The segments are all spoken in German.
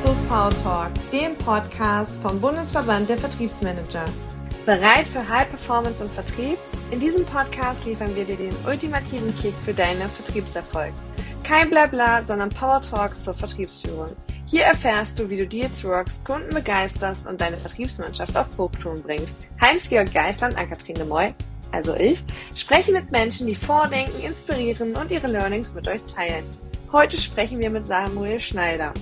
zu V Talk, dem Podcast vom Bundesverband der Vertriebsmanager. Bereit für High Performance im Vertrieb? In diesem Podcast liefern wir dir den ultimativen Kick für deinen Vertriebserfolg. Kein Blabla, sondern Power Talks zur Vertriebsführung. Hier erfährst du, wie du Deals rockst, Kunden begeisterst und deine Vertriebsmannschaft auf Hochtouren bringst. Heinz-Georg Geisland, Ann-Kathrin de Moy, also ich, spreche mit Menschen, die vordenken, inspirieren und ihre Learnings mit euch teilen. Heute sprechen wir mit Samuel Schneider.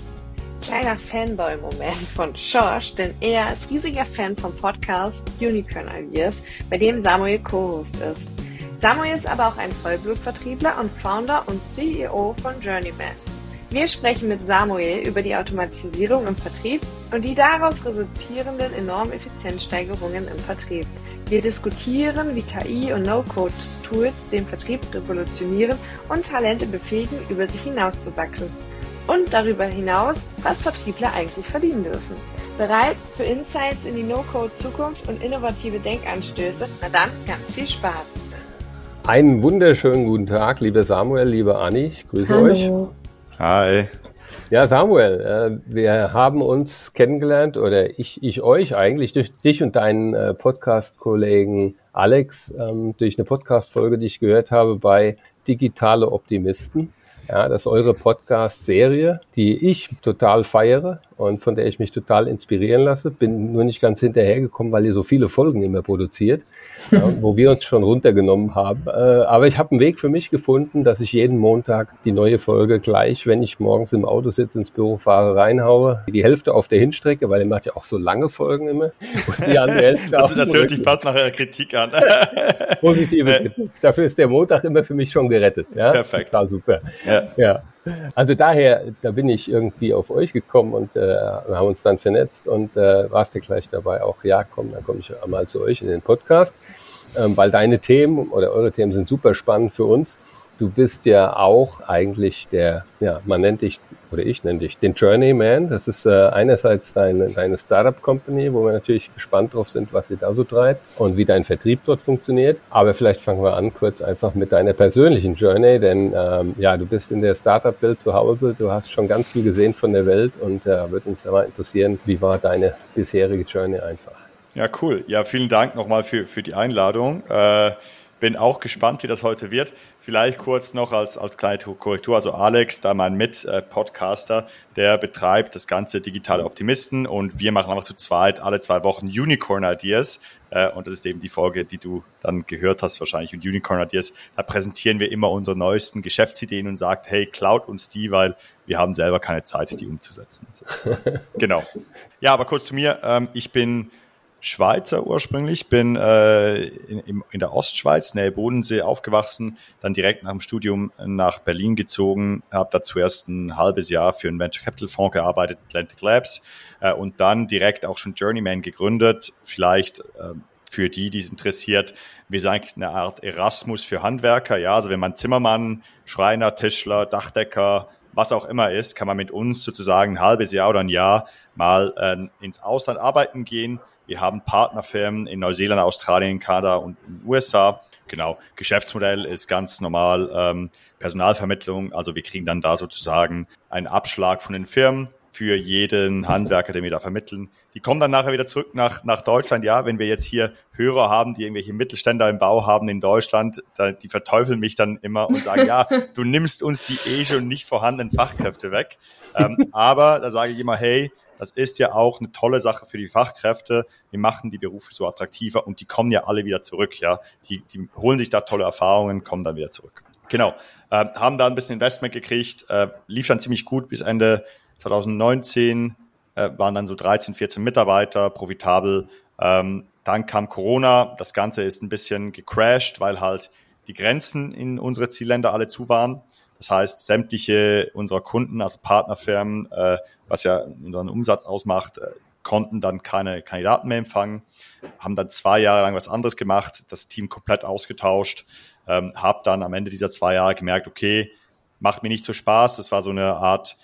Kleiner Fanboy-Moment von Josh, denn er ist riesiger Fan vom Podcast Unicorn Ideas, bei dem Samuel Co-Host ist. Samuel ist aber auch ein Vollblutvertriebler und Founder und CEO von Journeyman. Wir sprechen mit Samuel über die Automatisierung im Vertrieb und die daraus resultierenden enormen Effizienzsteigerungen im Vertrieb. Wir diskutieren, wie KI und No-Code-Tools den Vertrieb revolutionieren und Talente befähigen, über sich hinauszuwachsen. Und darüber hinaus, was Vertriebler eigentlich verdienen dürfen. Bereit für Insights in die No-Code-Zukunft und innovative Denkanstöße? Na dann, ganz viel Spaß! Einen wunderschönen guten Tag, lieber Samuel, liebe Anni, ich grüße Hallo. euch. Hi. Ja, Samuel, äh, wir haben uns kennengelernt oder ich, ich euch eigentlich durch dich und deinen äh, Podcast-Kollegen Alex ähm, durch eine Podcast-Folge, die ich gehört habe bei Digitale Optimisten. Ja, das ist eure Podcast-Serie, die ich total feiere und von der ich mich total inspirieren lasse. Bin nur nicht ganz hinterhergekommen, weil ihr so viele Folgen immer produziert, ja, wo wir uns schon runtergenommen haben. Äh, aber ich habe einen Weg für mich gefunden, dass ich jeden Montag die neue Folge gleich, wenn ich morgens im Auto sitze, ins Büro fahre, reinhaue. Die Hälfte auf der Hinstrecke, weil ihr macht ja auch so lange Folgen immer. Und die andere Hälfte das, das hört sich fast nach einer Kritik an. Positive Kritik. Dafür ist der Montag immer für mich schon gerettet. Ja? Perfekt. Total super. Ja. ja. Also daher, da bin ich irgendwie auf euch gekommen und äh, wir haben uns dann vernetzt und äh, warst du gleich dabei auch, ja komm, dann komme ich einmal zu euch in den Podcast, ähm, weil deine Themen oder eure Themen sind super spannend für uns. Du bist ja auch eigentlich der, ja, man nennt dich, oder ich nenne dich, den Journeyman. Das ist äh, einerseits deine, deine Startup-Company, wo wir natürlich gespannt drauf sind, was sie da so treibt und wie dein Vertrieb dort funktioniert. Aber vielleicht fangen wir an kurz einfach mit deiner persönlichen Journey, denn ähm, ja, du bist in der Startup-Welt zu Hause, du hast schon ganz viel gesehen von der Welt und äh, würde uns aber interessieren, wie war deine bisherige Journey einfach? Ja, cool. Ja, vielen Dank nochmal für, für die Einladung. Äh, bin auch gespannt, wie das heute wird. Vielleicht kurz noch als, als kleine Korrektur. Also Alex, da mein Mit-Podcaster, der betreibt das ganze digitale Optimisten und wir machen einfach zu zweit alle zwei Wochen Unicorn Ideas. Äh, und das ist eben die Folge, die du dann gehört hast wahrscheinlich. Und Unicorn Ideas, da präsentieren wir immer unsere neuesten Geschäftsideen und sagt, hey, klaut uns die, weil wir haben selber keine Zeit, die umzusetzen. genau. Ja, aber kurz zu mir. Ähm, ich bin Schweizer ursprünglich, bin äh, in, in der Ostschweiz, nähe Bodensee aufgewachsen, dann direkt nach dem Studium nach Berlin gezogen, habe da zuerst ein halbes Jahr für einen Venture Capital Fonds gearbeitet, Atlantic Labs, äh, und dann direkt auch schon Journeyman gegründet, vielleicht äh, für die, die es interessiert. Wir sind eigentlich eine Art Erasmus für Handwerker, ja, also wenn man Zimmermann, Schreiner, Tischler, Dachdecker, was auch immer ist, kann man mit uns sozusagen ein halbes Jahr oder ein Jahr mal äh, ins Ausland arbeiten gehen, wir haben Partnerfirmen in Neuseeland, Australien, Kanada und den USA. Genau, Geschäftsmodell ist ganz normal ähm, Personalvermittlung. Also wir kriegen dann da sozusagen einen Abschlag von den Firmen für jeden Handwerker, den wir da vermitteln. Die kommen dann nachher wieder zurück nach, nach Deutschland. Ja, wenn wir jetzt hier Hörer haben, die irgendwelche Mittelständler im Bau haben in Deutschland, da, die verteufeln mich dann immer und sagen, ja, du nimmst uns die eh schon nicht vorhandenen Fachkräfte weg. Ähm, aber da sage ich immer, hey, das ist ja auch eine tolle Sache für die Fachkräfte. Wir machen die Berufe so attraktiver und die kommen ja alle wieder zurück. Ja, die, die holen sich da tolle Erfahrungen, kommen dann wieder zurück. Genau, äh, haben da ein bisschen Investment gekriegt, äh, lief dann ziemlich gut bis Ende 2019, äh, waren dann so 13, 14 Mitarbeiter, profitabel. Ähm, dann kam Corona, das Ganze ist ein bisschen gecrashed, weil halt die Grenzen in unsere Zielländer alle zu waren. Das heißt, sämtliche unserer Kunden, also Partnerfirmen, äh, was ja unseren Umsatz ausmacht, äh, konnten dann keine Kandidaten mehr empfangen, haben dann zwei Jahre lang was anderes gemacht, das Team komplett ausgetauscht, ähm, habe dann am Ende dieser zwei Jahre gemerkt, okay, macht mir nicht so Spaß. Das war so eine Art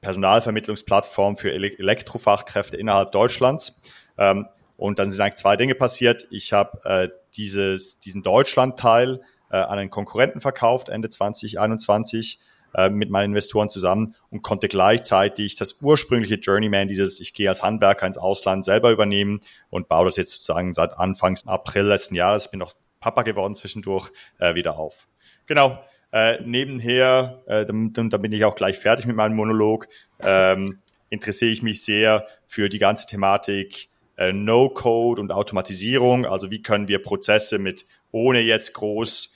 Personalvermittlungsplattform für Elektrofachkräfte innerhalb Deutschlands. Ähm, und dann sind eigentlich zwei Dinge passiert. Ich habe äh, diesen Deutschland-Teil äh, an einen Konkurrenten verkauft Ende 2021 äh, mit meinen Investoren zusammen und konnte gleichzeitig das ursprüngliche Journeyman, dieses ich gehe als Handwerker ins Ausland selber übernehmen und baue das jetzt sozusagen seit Anfangs April letzten Jahres, bin noch Papa geworden zwischendurch, äh, wieder auf. Genau. Äh, nebenher, äh, dann bin ich auch gleich fertig mit meinem Monolog, ähm, interessiere ich mich sehr für die ganze Thematik äh, No-Code und Automatisierung. Also wie können wir Prozesse mit ohne jetzt groß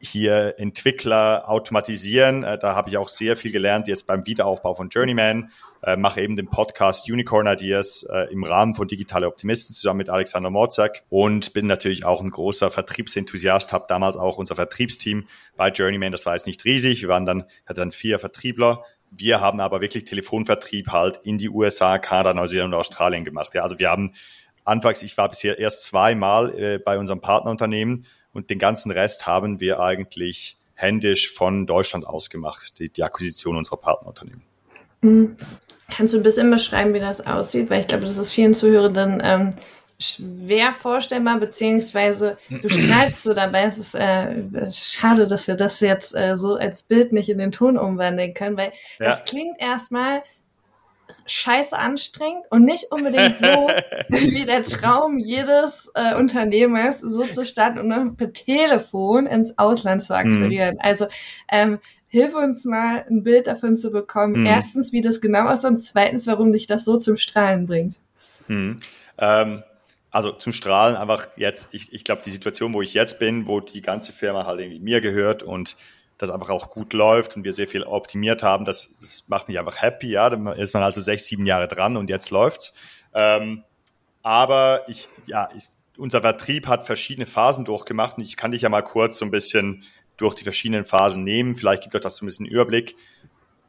hier Entwickler automatisieren. Äh, da habe ich auch sehr viel gelernt jetzt beim Wiederaufbau von Journeyman. Äh, mache eben den Podcast Unicorn Ideas äh, im Rahmen von Digitale Optimisten zusammen mit Alexander Morzak und bin natürlich auch ein großer Vertriebsenthusiast, habe damals auch unser Vertriebsteam bei Journeyman, das war jetzt nicht riesig, wir waren dann, hatte dann vier Vertriebler. Wir haben aber wirklich Telefonvertrieb halt in die USA, Kanada, Neuseeland und Australien gemacht. Ja, also wir haben anfangs, ich war bisher erst zweimal äh, bei unserem Partnerunternehmen und den ganzen Rest haben wir eigentlich händisch von Deutschland aus gemacht, die, die Akquisition unserer Partnerunternehmen. Mhm. Kannst du ein bisschen beschreiben, wie das aussieht? Weil ich glaube, das ist vielen Zuhörenden ähm, schwer vorstellbar, beziehungsweise du strahlst so dabei. Es ist äh, schade, dass wir das jetzt äh, so als Bild nicht in den Ton umwandeln können, weil ja. das klingt erstmal scheiße anstrengend und nicht unbedingt so wie der Traum jedes äh, Unternehmers, so zu starten und dann per Telefon ins Ausland zu akquirieren. Mhm. Also ähm, hilf uns mal ein Bild davon zu bekommen. Mhm. Erstens, wie das genau ist und zweitens, warum dich das so zum Strahlen bringt. Mhm. Ähm, also zum Strahlen einfach jetzt, ich, ich glaube, die Situation, wo ich jetzt bin, wo die ganze Firma halt irgendwie mir gehört und das einfach auch gut läuft und wir sehr viel optimiert haben, das, das macht mich einfach happy, ja, dann ist man also sechs, sieben Jahre dran und jetzt läuft's. Ähm, aber ich, ja, ich, unser Vertrieb hat verschiedene Phasen durchgemacht und ich kann dich ja mal kurz so ein bisschen durch die verschiedenen Phasen nehmen. Vielleicht gibt euch das so ein bisschen Überblick.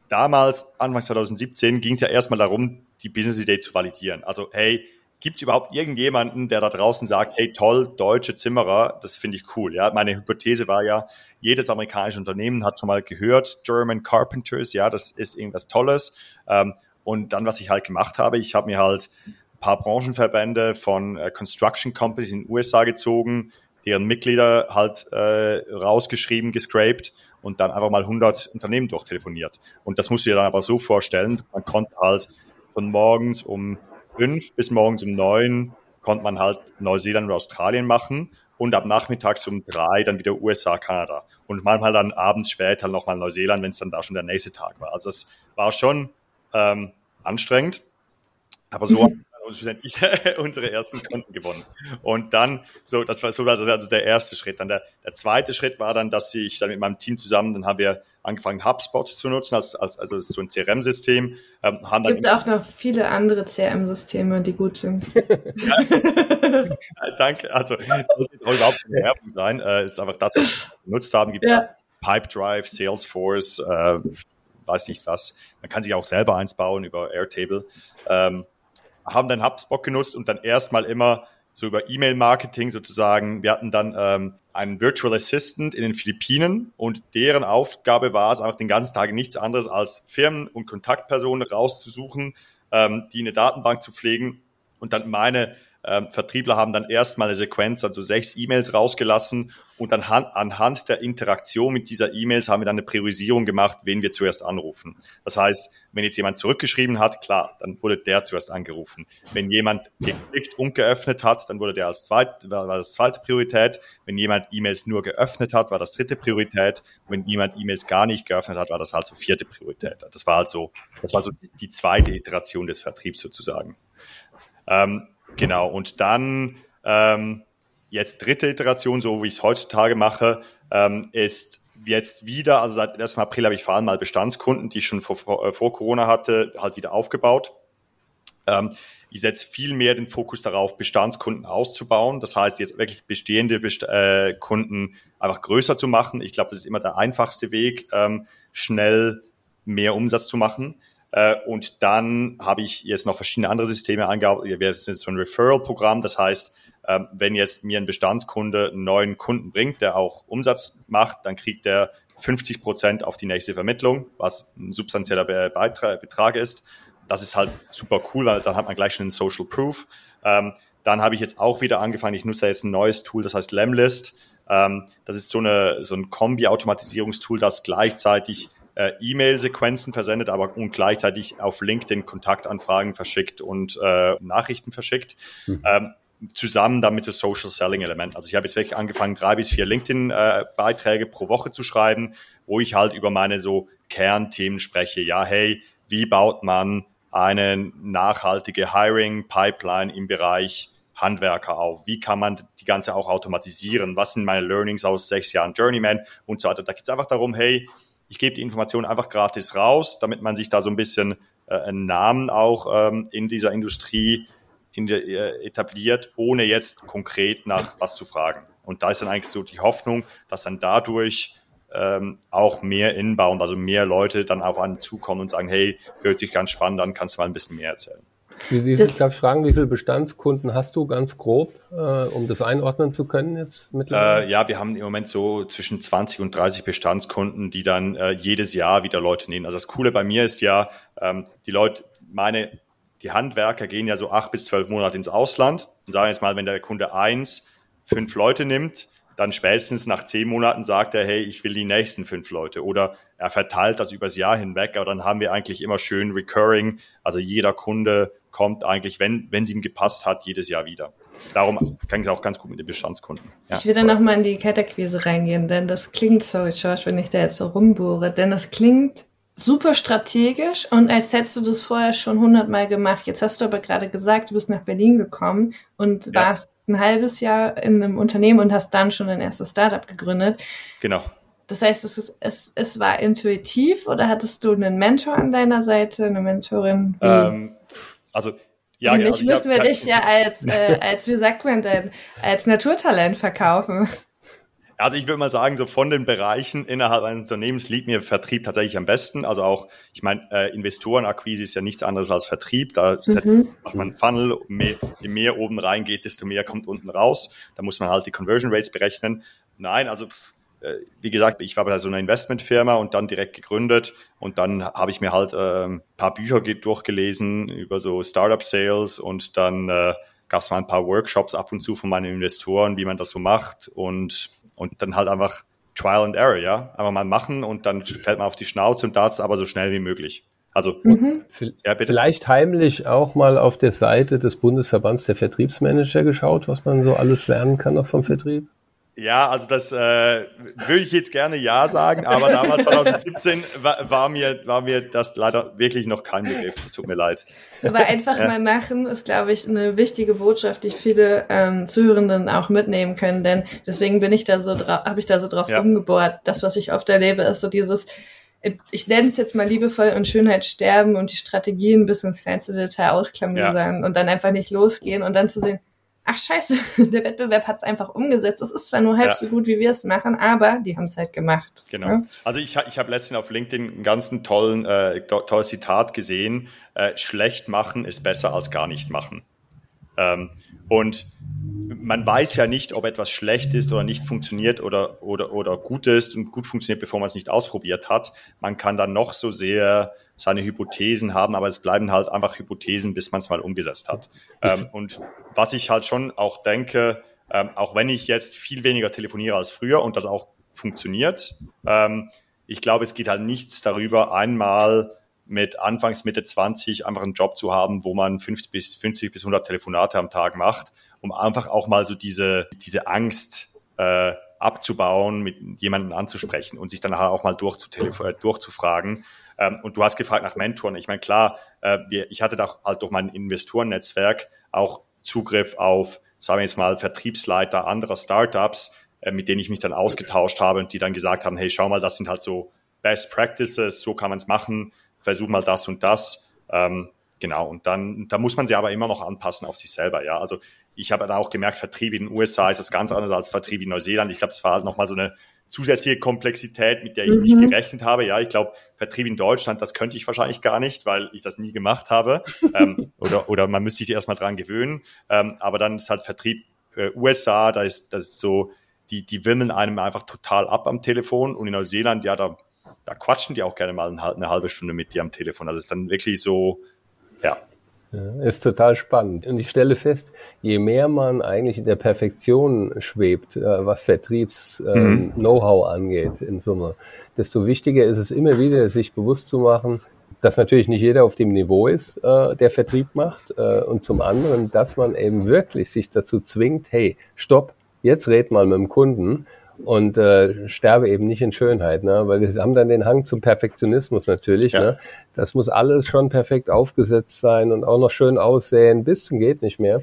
Damals, Anfang 2017, ging es ja erstmal darum, die Business-Idee zu validieren. Also, hey, gibt es überhaupt irgendjemanden, der da draußen sagt, hey, toll, deutsche Zimmerer, das finde ich cool. Ja, meine Hypothese war ja, jedes amerikanische Unternehmen hat schon mal gehört, German Carpenters, ja, das ist irgendwas Tolles. Ähm, und dann, was ich halt gemacht habe, ich habe mir halt ein paar Branchenverbände von äh, Construction Companies in den USA gezogen, deren Mitglieder halt äh, rausgeschrieben, gescraped und dann einfach mal 100 Unternehmen durchtelefoniert. Und das musst du dir dann aber so vorstellen, man konnte halt von morgens um fünf bis morgens um neun konnte man halt Neuseeland und Australien machen und ab nachmittags um drei dann wieder USA, Kanada und manchmal dann abends später nochmal Neuseeland, wenn es dann da schon der nächste Tag war. Also es war schon ähm, anstrengend, aber so und schlussendlich unsere ersten Kunden gewonnen. Und dann, so, das war so also der erste Schritt. Dann der, der zweite Schritt war dann, dass ich dann mit meinem Team zusammen, dann haben wir angefangen, HubSpot zu nutzen, als, als, also so ein CRM-System. Ähm, es gibt auch noch viele andere CRM-Systeme, die gut sind. Danke. Also, das soll überhaupt keine Werbung sein. Äh, ist einfach das, was wir genutzt haben. Gibt ja. Pipedrive, Salesforce, äh, weiß nicht was. Man kann sich auch selber eins bauen über Airtable. Ähm, haben dann HubSpot genutzt und dann erstmal immer so über E-Mail-Marketing sozusagen. Wir hatten dann ähm, einen Virtual Assistant in den Philippinen und deren Aufgabe war es einfach den ganzen Tag nichts anderes als Firmen und Kontaktpersonen rauszusuchen, ähm, die eine Datenbank zu pflegen und dann meine ähm, Vertriebler haben dann erstmal eine Sequenz, also sechs E-Mails rausgelassen und dann anhand der Interaktion mit dieser E-Mails haben wir dann eine Priorisierung gemacht, wen wir zuerst anrufen. Das heißt, wenn jetzt jemand zurückgeschrieben hat, klar, dann wurde der zuerst angerufen. Wenn jemand geklickt und geöffnet hat, dann wurde der als zweit, war das zweite Priorität. Wenn jemand E-Mails nur geöffnet hat, war das dritte Priorität. Wenn jemand E-Mails gar nicht geöffnet hat, war das halt so vierte Priorität. Das war also, das war so die, die zweite Iteration des Vertriebs sozusagen. Ähm, Genau, und dann ähm, jetzt dritte Iteration, so wie ich es heutzutage mache, ähm, ist jetzt wieder, also seit 1. April habe ich vor allem mal Bestandskunden, die ich schon vor, äh, vor Corona hatte, halt wieder aufgebaut. Ähm, ich setze viel mehr den Fokus darauf, Bestandskunden auszubauen. Das heißt, jetzt wirklich bestehende Best äh, Kunden einfach größer zu machen. Ich glaube, das ist immer der einfachste Weg, ähm, schnell mehr Umsatz zu machen. Äh, und dann habe ich jetzt noch verschiedene andere Systeme eingebaut. Wir sind so ein Referral-Programm. Das heißt, ähm, wenn jetzt mir ein Bestandskunde einen neuen Kunden bringt, der auch Umsatz macht, dann kriegt er 50 Prozent auf die nächste Vermittlung, was ein substanzieller Betrag ist. Das ist halt super cool, weil dann hat man gleich schon einen Social Proof. Ähm, dann habe ich jetzt auch wieder angefangen, ich nutze jetzt ein neues Tool, das heißt Lemlist. Ähm, das ist so, eine, so ein Kombi-Automatisierungstool, das gleichzeitig äh, E-Mail-Sequenzen versendet, aber und gleichzeitig auf LinkedIn Kontaktanfragen verschickt und äh, Nachrichten verschickt. Mhm. Ähm, zusammen damit das Social Selling Element. Also ich habe jetzt wirklich angefangen, drei bis vier LinkedIn-Beiträge äh, pro Woche zu schreiben, wo ich halt über meine so Kernthemen spreche. Ja, hey, wie baut man eine nachhaltige Hiring-Pipeline im Bereich Handwerker auf? Wie kann man die ganze auch automatisieren? Was sind meine Learnings aus sechs Jahren Journeyman und so weiter? Da geht es einfach darum, hey, ich gebe die Informationen einfach gratis raus, damit man sich da so ein bisschen äh, einen Namen auch ähm, in dieser Industrie in der, äh, etabliert, ohne jetzt konkret nach was zu fragen. Und da ist dann eigentlich so die Hoffnung, dass dann dadurch ähm, auch mehr inbound, also mehr Leute dann auf einen zukommen und sagen, hey, hört sich ganz spannend an, kannst du mal ein bisschen mehr erzählen. Wie, wie, darf ich fragen, wie viele Bestandskunden hast du ganz grob, äh, um das einordnen zu können jetzt mittlerweile? Äh, ja, wir haben im Moment so zwischen 20 und 30 Bestandskunden, die dann äh, jedes Jahr wieder Leute nehmen. Also das Coole bei mir ist ja, ähm, die Leute, meine, die Handwerker gehen ja so acht bis zwölf Monate ins Ausland und sagen jetzt mal, wenn der Kunde eins fünf Leute nimmt, dann spätestens nach zehn Monaten sagt er, hey, ich will die nächsten fünf Leute. Oder er verteilt das übers Jahr hinweg, aber dann haben wir eigentlich immer schön recurring. Also jeder Kunde kommt eigentlich, wenn, wenn es ihm gepasst hat, jedes Jahr wieder. Darum kann ich auch ganz gut mit den Bestandskunden. Ja. Ich will dann nochmal in die Kaltakquise reingehen, denn das klingt, sorry George, wenn ich da jetzt so rumbohre, denn das klingt super strategisch und als hättest du das vorher schon hundertmal gemacht. Jetzt hast du aber gerade gesagt, du bist nach Berlin gekommen und ja. warst ein halbes Jahr in einem Unternehmen und hast dann schon ein erstes Startup gegründet. Genau. Das heißt, es, ist, es, es war intuitiv oder hattest du einen Mentor an deiner Seite, eine Mentorin? Ähm, also ja, Wenn genau. nicht, müssten wir dich ja als, äh, als, wie sagt man denn, als Naturtalent verkaufen. Also ich würde mal sagen, so von den Bereichen innerhalb eines Unternehmens liegt mir Vertrieb tatsächlich am besten. Also auch, ich meine, äh, Investorenakquise ist ja nichts anderes als Vertrieb. Da mhm. macht man einen Funnel, mehr, je mehr oben reingeht, desto mehr kommt unten raus. Da muss man halt die Conversion Rates berechnen. Nein, also wie gesagt, ich war bei so einer Investmentfirma und dann direkt gegründet und dann habe ich mir halt äh, ein paar Bücher durchgelesen über so Startup Sales und dann äh, gab es mal ein paar Workshops ab und zu von meinen Investoren, wie man das so macht und und dann halt einfach Trial and Error, ja. Einfach mal machen und dann fällt man auf die Schnauze und das aber so schnell wie möglich. Also mhm. ja, vielleicht heimlich auch mal auf der Seite des Bundesverbands der Vertriebsmanager geschaut, was man so alles lernen kann noch vom Vertrieb. Ja, also das äh, würde ich jetzt gerne ja sagen, aber damals 2017 war, war, mir, war mir das leider wirklich noch kein Begriff. Das tut mir leid. Aber einfach ja. mal machen ist, glaube ich, eine wichtige Botschaft, die viele ähm, Zuhörenden auch mitnehmen können. Denn deswegen bin ich da so habe ich da so drauf ja. umgebohrt. Das, was ich oft erlebe, ist so dieses ich nenne es jetzt mal liebevoll und Schönheit sterben und die Strategien bis ins kleinste Detail ausklammern ja. und dann einfach nicht losgehen und dann zu sehen, ach scheiße, der Wettbewerb hat es einfach umgesetzt. Es ist zwar nur halb ja. so gut, wie wir es machen, aber die haben es halt gemacht. Genau. Ja? Also ich, ich habe letztens auf LinkedIn einen ganz tollen, äh, tolles Zitat gesehen. Äh, schlecht machen ist besser als gar nicht machen. Ähm, und man weiß ja nicht, ob etwas schlecht ist oder nicht funktioniert oder, oder, oder gut ist und gut funktioniert, bevor man es nicht ausprobiert hat. Man kann dann noch so sehr seine Hypothesen haben, aber es bleiben halt einfach Hypothesen, bis man es mal umgesetzt hat. Ähm, und was ich halt schon auch denke, ähm, auch wenn ich jetzt viel weniger telefoniere als früher und das auch funktioniert, ähm, ich glaube, es geht halt nichts darüber, einmal mit Anfangs, Mitte 20 einfach einen Job zu haben, wo man 50 bis, 50 bis 100 Telefonate am Tag macht, um einfach auch mal so diese, diese Angst äh, abzubauen, mit jemandem anzusprechen und sich dann auch mal äh, durchzufragen. Ähm, und du hast gefragt nach Mentoren. Ich meine, klar, äh, wir, ich hatte da halt durch mein Investorennetzwerk auch Zugriff auf, sagen wir jetzt mal, Vertriebsleiter anderer Startups, äh, mit denen ich mich dann ausgetauscht habe und die dann gesagt haben, hey, schau mal, das sind halt so Best Practices, so kann man es machen versuch mal das und das. Ähm, genau, und dann, da muss man sie aber immer noch anpassen auf sich selber, ja. Also ich habe da auch gemerkt, Vertrieb in den USA ist das ganz anders als Vertrieb in Neuseeland. Ich glaube, das war halt nochmal so eine zusätzliche Komplexität, mit der ich mhm. nicht gerechnet habe. Ja, ich glaube, Vertrieb in Deutschland, das könnte ich wahrscheinlich gar nicht, weil ich das nie gemacht habe. ähm, oder, oder man müsste sich erstmal dran gewöhnen. Ähm, aber dann ist halt Vertrieb äh, USA, da ist, das ist so, die, die wimmeln einem einfach total ab am Telefon. Und in Neuseeland, ja, da da quatschen die auch gerne mal eine halbe Stunde mit dir am Telefon. Also es ist dann wirklich so, ja. Ja, ist total spannend. Und ich stelle fest, je mehr man eigentlich in der Perfektion schwebt, äh, was Vertriebs-Know-how ähm, mhm. angeht in Summe, desto wichtiger ist es immer wieder, sich bewusst zu machen, dass natürlich nicht jeder auf dem Niveau ist, äh, der Vertrieb macht. Äh, und zum anderen, dass man eben wirklich sich dazu zwingt, hey, stopp, jetzt red mal mit dem Kunden und äh, sterbe eben nicht in Schönheit, ne? weil wir haben dann den Hang zum Perfektionismus natürlich. Ja. Ne? Das muss alles schon perfekt aufgesetzt sein und auch noch schön aussehen, bis zum geht nicht mehr.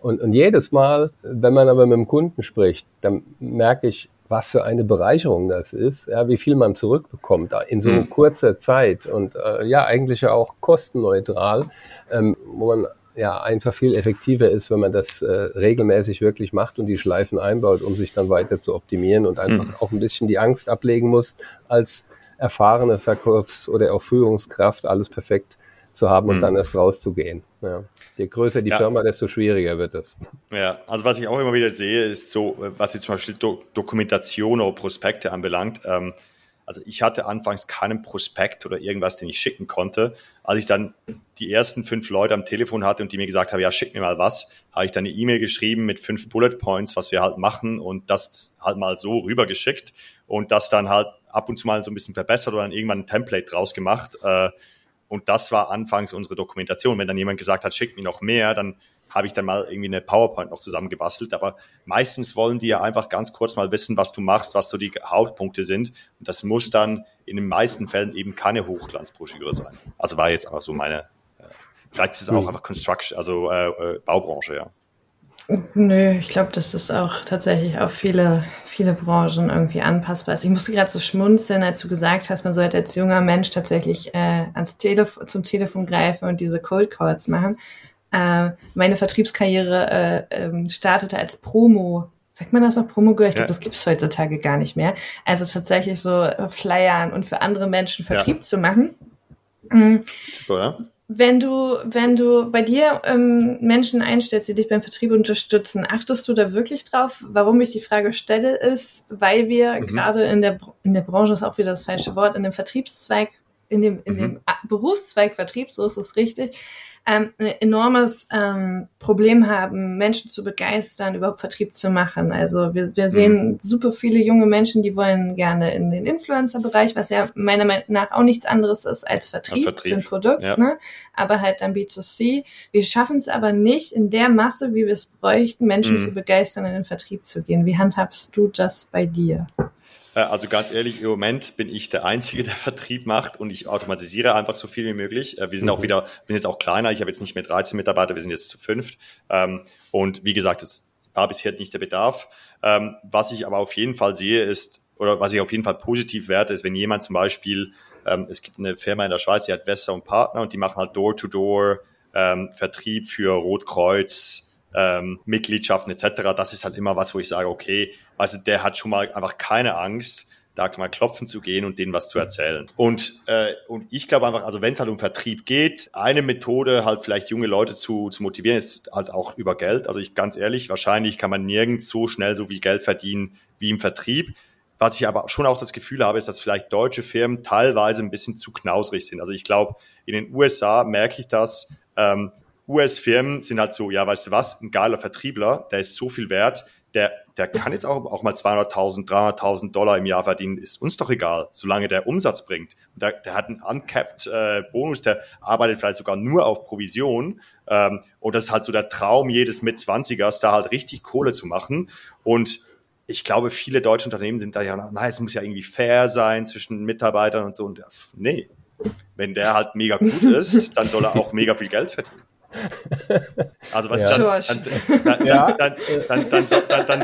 Und, und jedes Mal, wenn man aber mit dem Kunden spricht, dann merke ich, was für eine Bereicherung das ist, ja, wie viel man zurückbekommt in so mhm. kurzer Zeit und äh, ja, eigentlich ja auch kostenneutral, ähm, wo man ja einfach viel effektiver ist, wenn man das äh, regelmäßig wirklich macht und die Schleifen einbaut, um sich dann weiter zu optimieren und einfach mhm. auch ein bisschen die Angst ablegen muss, als erfahrene Verkaufs- oder auch Führungskraft alles perfekt zu haben und mhm. dann erst rauszugehen. Ja. Je größer die ja. Firma, desto schwieriger wird es. Ja, also was ich auch immer wieder sehe, ist so, was jetzt zum Beispiel Do Dokumentation oder Prospekte anbelangt. Ähm, also ich hatte anfangs keinen Prospekt oder irgendwas, den ich schicken konnte. Als ich dann die ersten fünf Leute am Telefon hatte und die mir gesagt haben, ja, schick mir mal was, habe ich dann eine E-Mail geschrieben mit fünf Bullet Points, was wir halt machen und das halt mal so rübergeschickt und das dann halt ab und zu mal so ein bisschen verbessert oder dann irgendwann ein Template draus gemacht. Äh, und das war anfangs unsere Dokumentation. Wenn dann jemand gesagt hat, schick mir noch mehr, dann habe ich dann mal irgendwie eine PowerPoint noch zusammengebastelt. Aber meistens wollen die ja einfach ganz kurz mal wissen, was du machst, was so die Hauptpunkte sind. Und das muss dann in den meisten Fällen eben keine Hochglanzbroschüre sein. Also war jetzt auch so meine, äh, vielleicht ist es auch hm. einfach Construction, also äh, äh, Baubranche, ja. Nö, ich glaube, das ist auch tatsächlich auf viele, viele Branchen irgendwie anpassbar. Also ich musste gerade so schmunzeln, als du gesagt hast, man sollte als junger Mensch tatsächlich äh, ans Telef zum Telefon greifen und diese Cold Calls machen. Äh, meine Vertriebskarriere äh, ähm, startete als Promo. Sagt man das noch Promo-Girl? Ich glaube, ja. das gibt's heutzutage gar nicht mehr. Also tatsächlich so äh, Flyern und für andere Menschen Vertrieb ja. zu machen. Mhm. Super, ja? Wenn du, wenn du bei dir ähm, Menschen einstellst, die dich beim Vertrieb unterstützen, achtest du da wirklich drauf? Warum ich die Frage stelle, ist, weil wir mhm. gerade in der, in der Branche ist auch wieder das falsche Wort, in dem Vertriebszweig, in dem, in mhm. dem Berufszweig Vertrieb, so ist es richtig, ähm, ein enormes ähm, Problem haben, Menschen zu begeistern, überhaupt Vertrieb zu machen. Also wir, wir sehen mhm. super viele junge Menschen, die wollen gerne in den Influencer-Bereich, was ja meiner Meinung nach auch nichts anderes ist als Vertrieb, Vertrieb. für ein Produkt, ja. ne? aber halt dann B2C. Wir schaffen es aber nicht in der Masse, wie wir es bräuchten, Menschen mhm. zu begeistern, in den Vertrieb zu gehen. Wie handhabst du das bei dir? Äh, also ganz ehrlich, im Moment bin ich der Einzige, der Vertrieb macht und ich automatisiere einfach so viel wie möglich. Äh, wir sind mhm. auch wieder, bin jetzt auch kleiner, ich habe jetzt nicht mehr 13 Mitarbeiter, wir sind jetzt zu fünft. Ähm, und wie gesagt, es war bisher nicht der Bedarf. Ähm, was ich aber auf jeden Fall sehe, ist, oder was ich auf jeden Fall positiv werte, ist, wenn jemand zum Beispiel, ähm, es gibt eine Firma in der Schweiz, die hat Wester und Partner und die machen halt Door-to-Door Vertrieb für Rotkreuz, ähm, Mitgliedschaften etc. Das ist halt immer was, wo ich sage, okay, also der hat schon mal einfach keine Angst, da mal klopfen zu gehen und denen was zu erzählen. Und, äh, und ich glaube einfach, also wenn es halt um Vertrieb geht, eine Methode halt vielleicht junge Leute zu, zu motivieren, ist halt auch über Geld. Also ich ganz ehrlich, wahrscheinlich kann man nirgends so schnell so viel Geld verdienen wie im Vertrieb. Was ich aber schon auch das Gefühl habe, ist, dass vielleicht deutsche Firmen teilweise ein bisschen zu knausrig sind. Also ich glaube, in den USA merke ich das, ähm, US-Firmen sind halt so, ja, weißt du was, ein geiler Vertriebler, der ist so viel wert, der, der kann jetzt auch, auch mal 200.000, 300.000 Dollar im Jahr verdienen, ist uns doch egal, solange der Umsatz bringt. Der, der hat einen uncapped äh, Bonus, der arbeitet vielleicht sogar nur auf Provision. Ähm, und das ist halt so der Traum jedes Mit-20ers, da halt richtig Kohle zu machen. Und ich glaube, viele deutsche Unternehmen sind da ja, na, es muss ja irgendwie fair sein zwischen Mitarbeitern und so. Und nee, wenn der halt mega gut ist, dann soll er auch mega viel Geld verdienen. Also was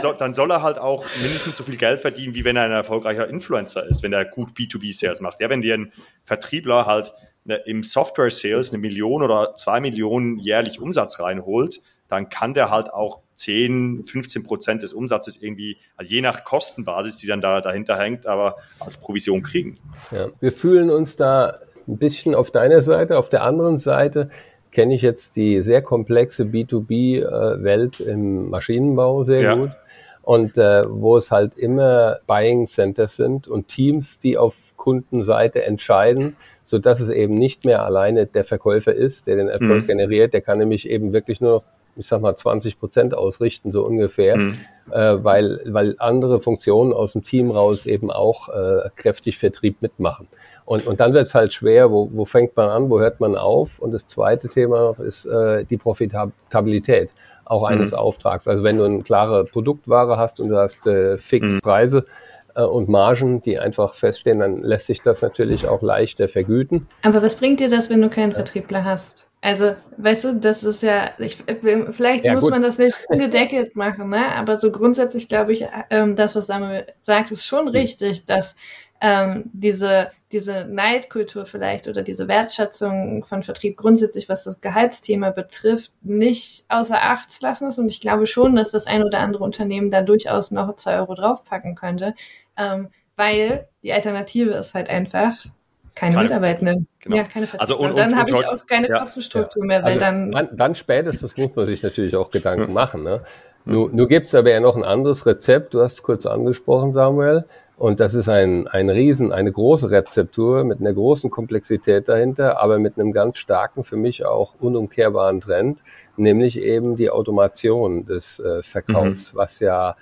soll, dann soll er halt auch mindestens so viel Geld verdienen, wie wenn er ein erfolgreicher Influencer ist, wenn er gut B2B-Sales macht. Ja, wenn dir ein Vertriebler halt ne, im Software-Sales eine Million oder zwei Millionen jährlich Umsatz reinholt, dann kann der halt auch 10, 15 Prozent des Umsatzes irgendwie, also je nach Kostenbasis, die dann da dahinter hängt, aber als Provision kriegen. Ja, wir fühlen uns da ein bisschen auf deiner Seite, auf der anderen Seite kenne ich jetzt die sehr komplexe B2B-Welt im Maschinenbau sehr ja. gut. Und äh, wo es halt immer Buying Centers sind und Teams, die auf Endkundenseite entscheiden, so dass es eben nicht mehr alleine der Verkäufer ist, der den Erfolg mhm. generiert. Der kann nämlich eben wirklich nur noch, ich sag mal, 20 Prozent ausrichten, so ungefähr, mhm. äh, weil, weil andere Funktionen aus dem Team raus eben auch äh, kräftig Vertrieb mitmachen. Und, und dann wird es halt schwer, wo, wo fängt man an, wo hört man auf? Und das zweite Thema ist äh, die Profitabilität auch eines mhm. Auftrags. Also wenn du eine klare Produktware hast und du hast äh, Fixpreise, mhm äh, und Margen, die einfach feststehen, dann lässt sich das natürlich auch leichter vergüten. Aber was bringt dir das, wenn du keinen Vertriebler hast? Also, weißt du, das ist ja, ich, vielleicht ja, muss gut. man das nicht ungedeckelt machen, ne? aber so grundsätzlich glaube ich, ähm, das, was Samuel sagt, ist schon hm. richtig, dass ähm, diese, diese Neidkultur vielleicht oder diese Wertschätzung von Vertrieb grundsätzlich, was das Gehaltsthema betrifft, nicht außer Acht zu lassen ist. Und ich glaube schon, dass das ein oder andere Unternehmen da durchaus noch zwei Euro draufpacken könnte ähm, weil die Alternative ist halt einfach keine, keine Mitarbeitenden. Genau. Ja, keine also und, und dann habe ich auch keine ja, Kostenstruktur mehr, weil also dann, dann... Dann spätestens muss man sich natürlich auch Gedanken hm. machen. Ne? Hm. Nur, nur gibt es aber ja noch ein anderes Rezept, du hast es kurz angesprochen, Samuel, und das ist ein, ein Riesen, eine große Rezeptur mit einer großen Komplexität dahinter, aber mit einem ganz starken, für mich auch unumkehrbaren Trend, nämlich eben die Automation des äh, Verkaufs, mhm. was ja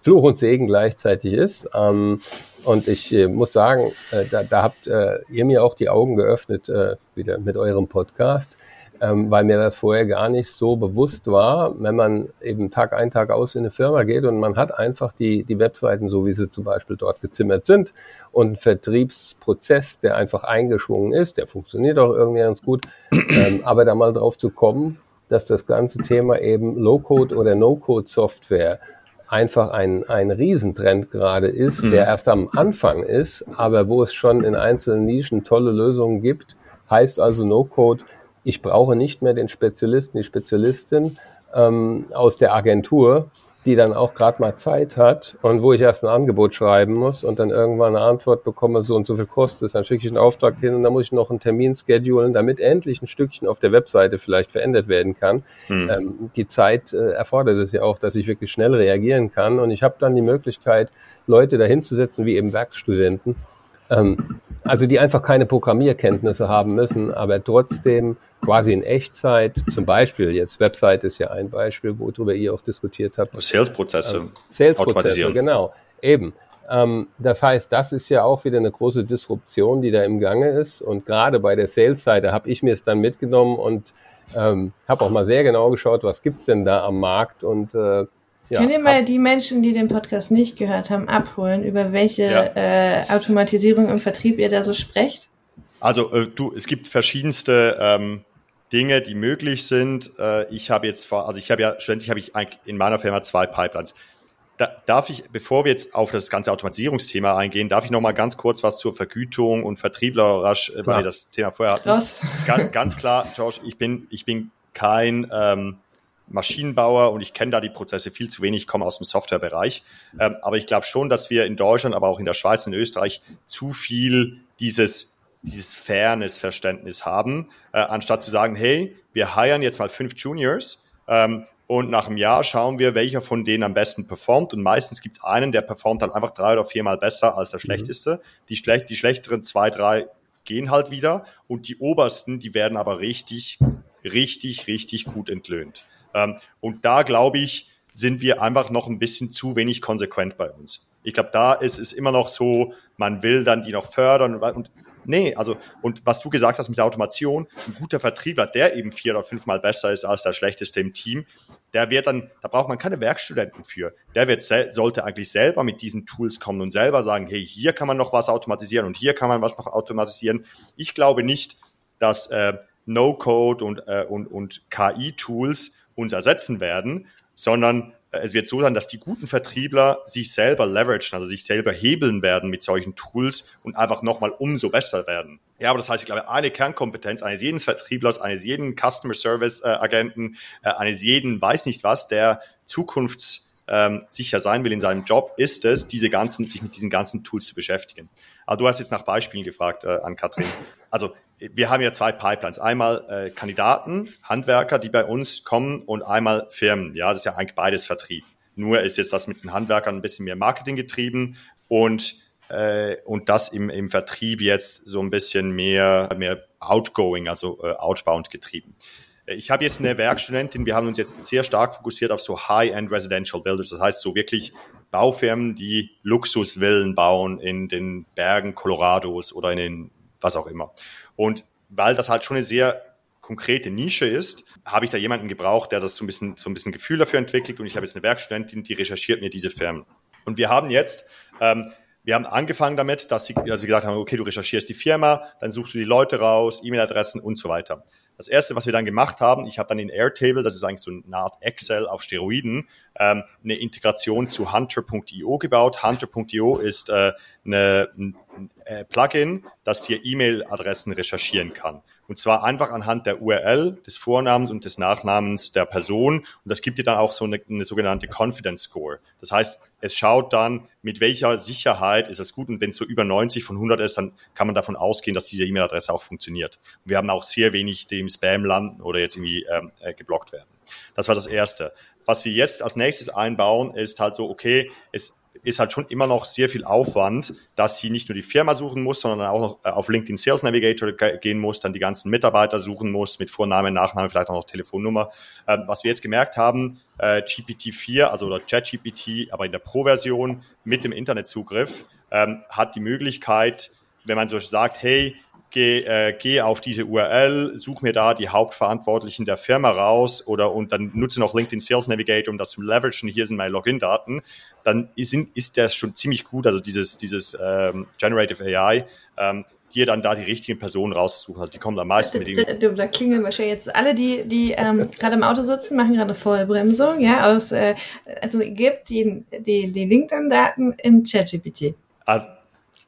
Fluch und Segen gleichzeitig ist. Ähm, und ich äh, muss sagen, äh, da, da habt äh, ihr mir auch die Augen geöffnet, äh, wieder mit eurem Podcast, ähm, weil mir das vorher gar nicht so bewusst war, wenn man eben Tag ein, Tag aus in eine Firma geht und man hat einfach die, die Webseiten, so wie sie zum Beispiel dort gezimmert sind und ein Vertriebsprozess, der einfach eingeschwungen ist, der funktioniert auch irgendwie ganz gut, ähm, aber da mal drauf zu kommen, dass das ganze Thema eben Low-Code oder No-Code-Software einfach ein, ein Riesentrend gerade ist, mhm. der erst am Anfang ist, aber wo es schon in einzelnen Nischen tolle Lösungen gibt. Heißt also No-Code, ich brauche nicht mehr den Spezialisten, die Spezialistin ähm, aus der Agentur, die dann auch gerade mal Zeit hat und wo ich erst ein Angebot schreiben muss und dann irgendwann eine Antwort bekomme, so und so viel kostet es, dann schicke ich einen Auftrag hin und dann muss ich noch einen Termin schedulen, damit endlich ein Stückchen auf der Webseite vielleicht verändert werden kann. Hm. Ähm, die Zeit äh, erfordert es ja auch, dass ich wirklich schnell reagieren kann und ich habe dann die Möglichkeit, Leute dahinzusetzen, wie eben Werkstudenten, ähm, also die einfach keine Programmierkenntnisse haben müssen, aber trotzdem quasi in Echtzeit, zum Beispiel jetzt Website ist ja ein Beispiel, worüber ihr auch diskutiert habt. Sales-Prozesse. Ähm, Sales-Prozesse, genau, eben. Ähm, das heißt, das ist ja auch wieder eine große Disruption, die da im Gange ist. Und gerade bei der Sales-Seite habe ich mir es dann mitgenommen und ähm, habe auch mal sehr genau geschaut, was gibt's denn da am Markt und äh, ja, Könnt ihr mal die Menschen, die den Podcast nicht gehört haben, abholen, über welche ja. äh, Automatisierung im Vertrieb ihr da so sprecht? Also äh, du, es gibt verschiedenste ähm, Dinge, die möglich sind. Äh, ich habe jetzt, also ich habe ja, schlussendlich habe ich in meiner Firma zwei Pipelines. Da, darf ich, bevor wir jetzt auf das ganze Automatisierungsthema eingehen, darf ich noch mal ganz kurz was zur Vergütung und Vertriebler rasch, äh, weil wir das Thema vorher hatten. Ganz, ganz klar, Josh, ich bin, ich bin kein ähm, Maschinenbauer und ich kenne da die Prozesse viel zu wenig, ich komme aus dem Softwarebereich. Ähm, aber ich glaube schon, dass wir in Deutschland, aber auch in der Schweiz und Österreich zu viel dieses dieses Fairness-Verständnis haben, äh, anstatt zu sagen, hey, wir heiren jetzt mal fünf Juniors ähm, und nach einem Jahr schauen wir, welcher von denen am besten performt. Und meistens gibt es einen, der performt dann einfach drei oder viermal besser als der mhm. schlechteste. Die, schlecht, die schlechteren zwei, drei gehen halt wieder und die obersten, die werden aber richtig, richtig, richtig gut entlöhnt. Ähm, und da glaube ich, sind wir einfach noch ein bisschen zu wenig konsequent bei uns. Ich glaube, da ist es immer noch so, man will dann die noch fördern und Nee, also, und was du gesagt hast mit der Automation, ein guter Vertriebler, der eben vier oder fünfmal besser ist als der schlechteste im Team, der wird dann, da braucht man keine Werkstudenten für. Der wird, sollte eigentlich selber mit diesen Tools kommen und selber sagen, hey, hier kann man noch was automatisieren und hier kann man was noch automatisieren. Ich glaube nicht, dass äh, No-Code und, äh, und, und KI-Tools uns ersetzen werden, sondern äh, es wird so sein, dass die guten Vertriebler sich selber leveragen, also sich selber hebeln werden mit solchen Tools und einfach nochmal umso besser werden. Ja, aber das heißt, ich glaube, eine Kernkompetenz eines jeden Vertrieblers, eines jeden Customer Service äh, Agenten, äh, eines jeden weiß nicht was, der zukunftssicher ähm, sein will in seinem Job, ist es, diese ganzen, sich mit diesen ganzen Tools zu beschäftigen. Aber du hast jetzt nach Beispielen gefragt äh, an Katrin. Also wir haben ja zwei Pipelines. Einmal äh, Kandidaten, Handwerker, die bei uns kommen und einmal Firmen. Ja, das ist ja eigentlich beides Vertrieb. Nur ist jetzt das mit den Handwerkern ein bisschen mehr Marketing getrieben und äh, und das im, im Vertrieb jetzt so ein bisschen mehr, mehr outgoing, also äh, outbound getrieben. Ich habe jetzt eine Werkstudentin, wir haben uns jetzt sehr stark fokussiert auf so High-End Residential Builders, das heißt so wirklich Baufirmen, die Luxusvillen bauen in den Bergen Colorados oder in den was auch immer. Und weil das halt schon eine sehr konkrete Nische ist, habe ich da jemanden gebraucht, der das so ein bisschen, so ein bisschen Gefühl dafür entwickelt und ich habe jetzt eine Werkstudentin, die recherchiert mir diese Firmen. Und wir haben jetzt ähm, wir haben angefangen damit, dass sie, also wir gesagt haben, okay, du recherchierst die Firma, dann suchst du die Leute raus, E-Mail-Adressen und so weiter. Das erste, was wir dann gemacht haben, ich habe dann in Airtable, das ist eigentlich so eine Art Excel auf Steroiden, ähm, eine Integration zu Hunter.io gebaut. Hunter.io ist äh, eine, ein äh, Plugin, das dir E-Mail-Adressen recherchieren kann. Und zwar einfach anhand der URL, des Vornamens und des Nachnamens der Person. Und das gibt dir dann auch so eine, eine sogenannte Confidence Score. Das heißt, es schaut dann, mit welcher Sicherheit ist es gut. Und wenn es so über 90 von 100 ist, dann kann man davon ausgehen, dass diese E-Mail-Adresse auch funktioniert. Und wir haben auch sehr wenig, die im Spam landen oder jetzt irgendwie ähm, äh, geblockt werden. Das war das Erste. Was wir jetzt als nächstes einbauen, ist halt so, okay, es ist halt schon immer noch sehr viel Aufwand, dass sie nicht nur die Firma suchen muss, sondern auch noch äh, auf LinkedIn Sales Navigator gehen muss, dann die ganzen Mitarbeiter suchen muss mit Vorname, Nachname, vielleicht auch noch Telefonnummer. Ähm, was wir jetzt gemerkt haben, äh, GPT-4, also oder ChatGPT, aber in der Pro-Version mit dem Internetzugriff, ähm, hat die Möglichkeit, wenn man so sagt, hey, geh, äh, geh auf diese URL, such mir da die Hauptverantwortlichen der Firma raus oder und dann nutze noch LinkedIn Sales Navigator, um das zu leveragen. Hier sind meine Login-Daten. Dann ist, ist das schon ziemlich gut, also dieses, dieses ähm, Generative AI. Ähm, dir dann da die richtigen Personen rauszusuchen. Also die kommen am meisten mit. Da, da klingeln wahrscheinlich jetzt alle, die, die ähm, gerade im Auto sitzen, machen gerade Vollbremsung, ja, aus, äh, also gibt die, die, die LinkedIn-Daten in ChatGPT. Also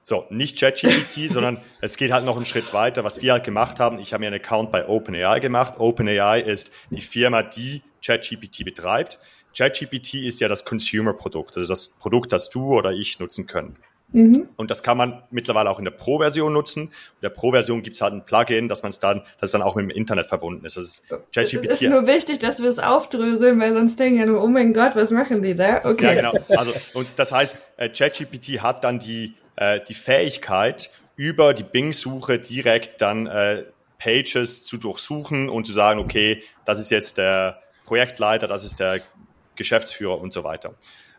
so, nicht ChatGPT, sondern es geht halt noch einen Schritt weiter. Was wir halt gemacht haben, ich habe mir einen Account bei OpenAI gemacht. OpenAI ist die Firma, die ChatGPT betreibt. ChatGPT ist ja das Consumer-Produkt, also das Produkt, das du oder ich nutzen können. Mhm. Und das kann man mittlerweile auch in der Pro-Version nutzen. In der Pro-Version gibt es halt ein Plugin, dass man es dann, dass dann auch mit dem Internet verbunden ist. Das ist ChatGPT. Es ist nur wichtig, dass wir es aufdröseln, weil sonst denken ja nur, oh mein Gott, was machen die da? Okay. Ja, genau. Also, und das heißt, äh, ChatGPT hat dann die äh, die Fähigkeit, über die Bing-Suche direkt dann äh, Pages zu durchsuchen und zu sagen, okay, das ist jetzt der Projektleiter, das ist der Geschäftsführer und so weiter.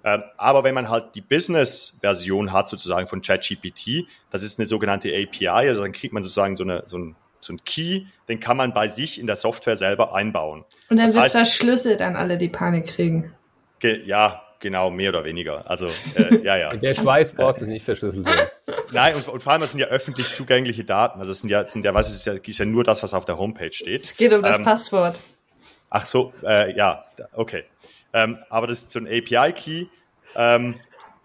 Ähm, aber wenn man halt die Business-Version hat, sozusagen von ChatGPT, das ist eine sogenannte API, also dann kriegt man sozusagen so, eine, so, ein, so ein Key, den kann man bei sich in der Software selber einbauen. Und dann wird verschlüsselt an alle, die Panik kriegen. Ja, Genau, mehr oder weniger. Also, äh, ja, ja. Der Schweißbox ist nicht verschlüsselt werden. Nein, und, und, vor allem, das sind ja öffentlich zugängliche Daten. Also, es sind ja, sind ja was ist ja, ist ja nur das, was auf der Homepage steht. Es geht um das ähm, Passwort. Ach so, äh, ja, okay. Ähm, aber das ist so ein API-Key. Ähm,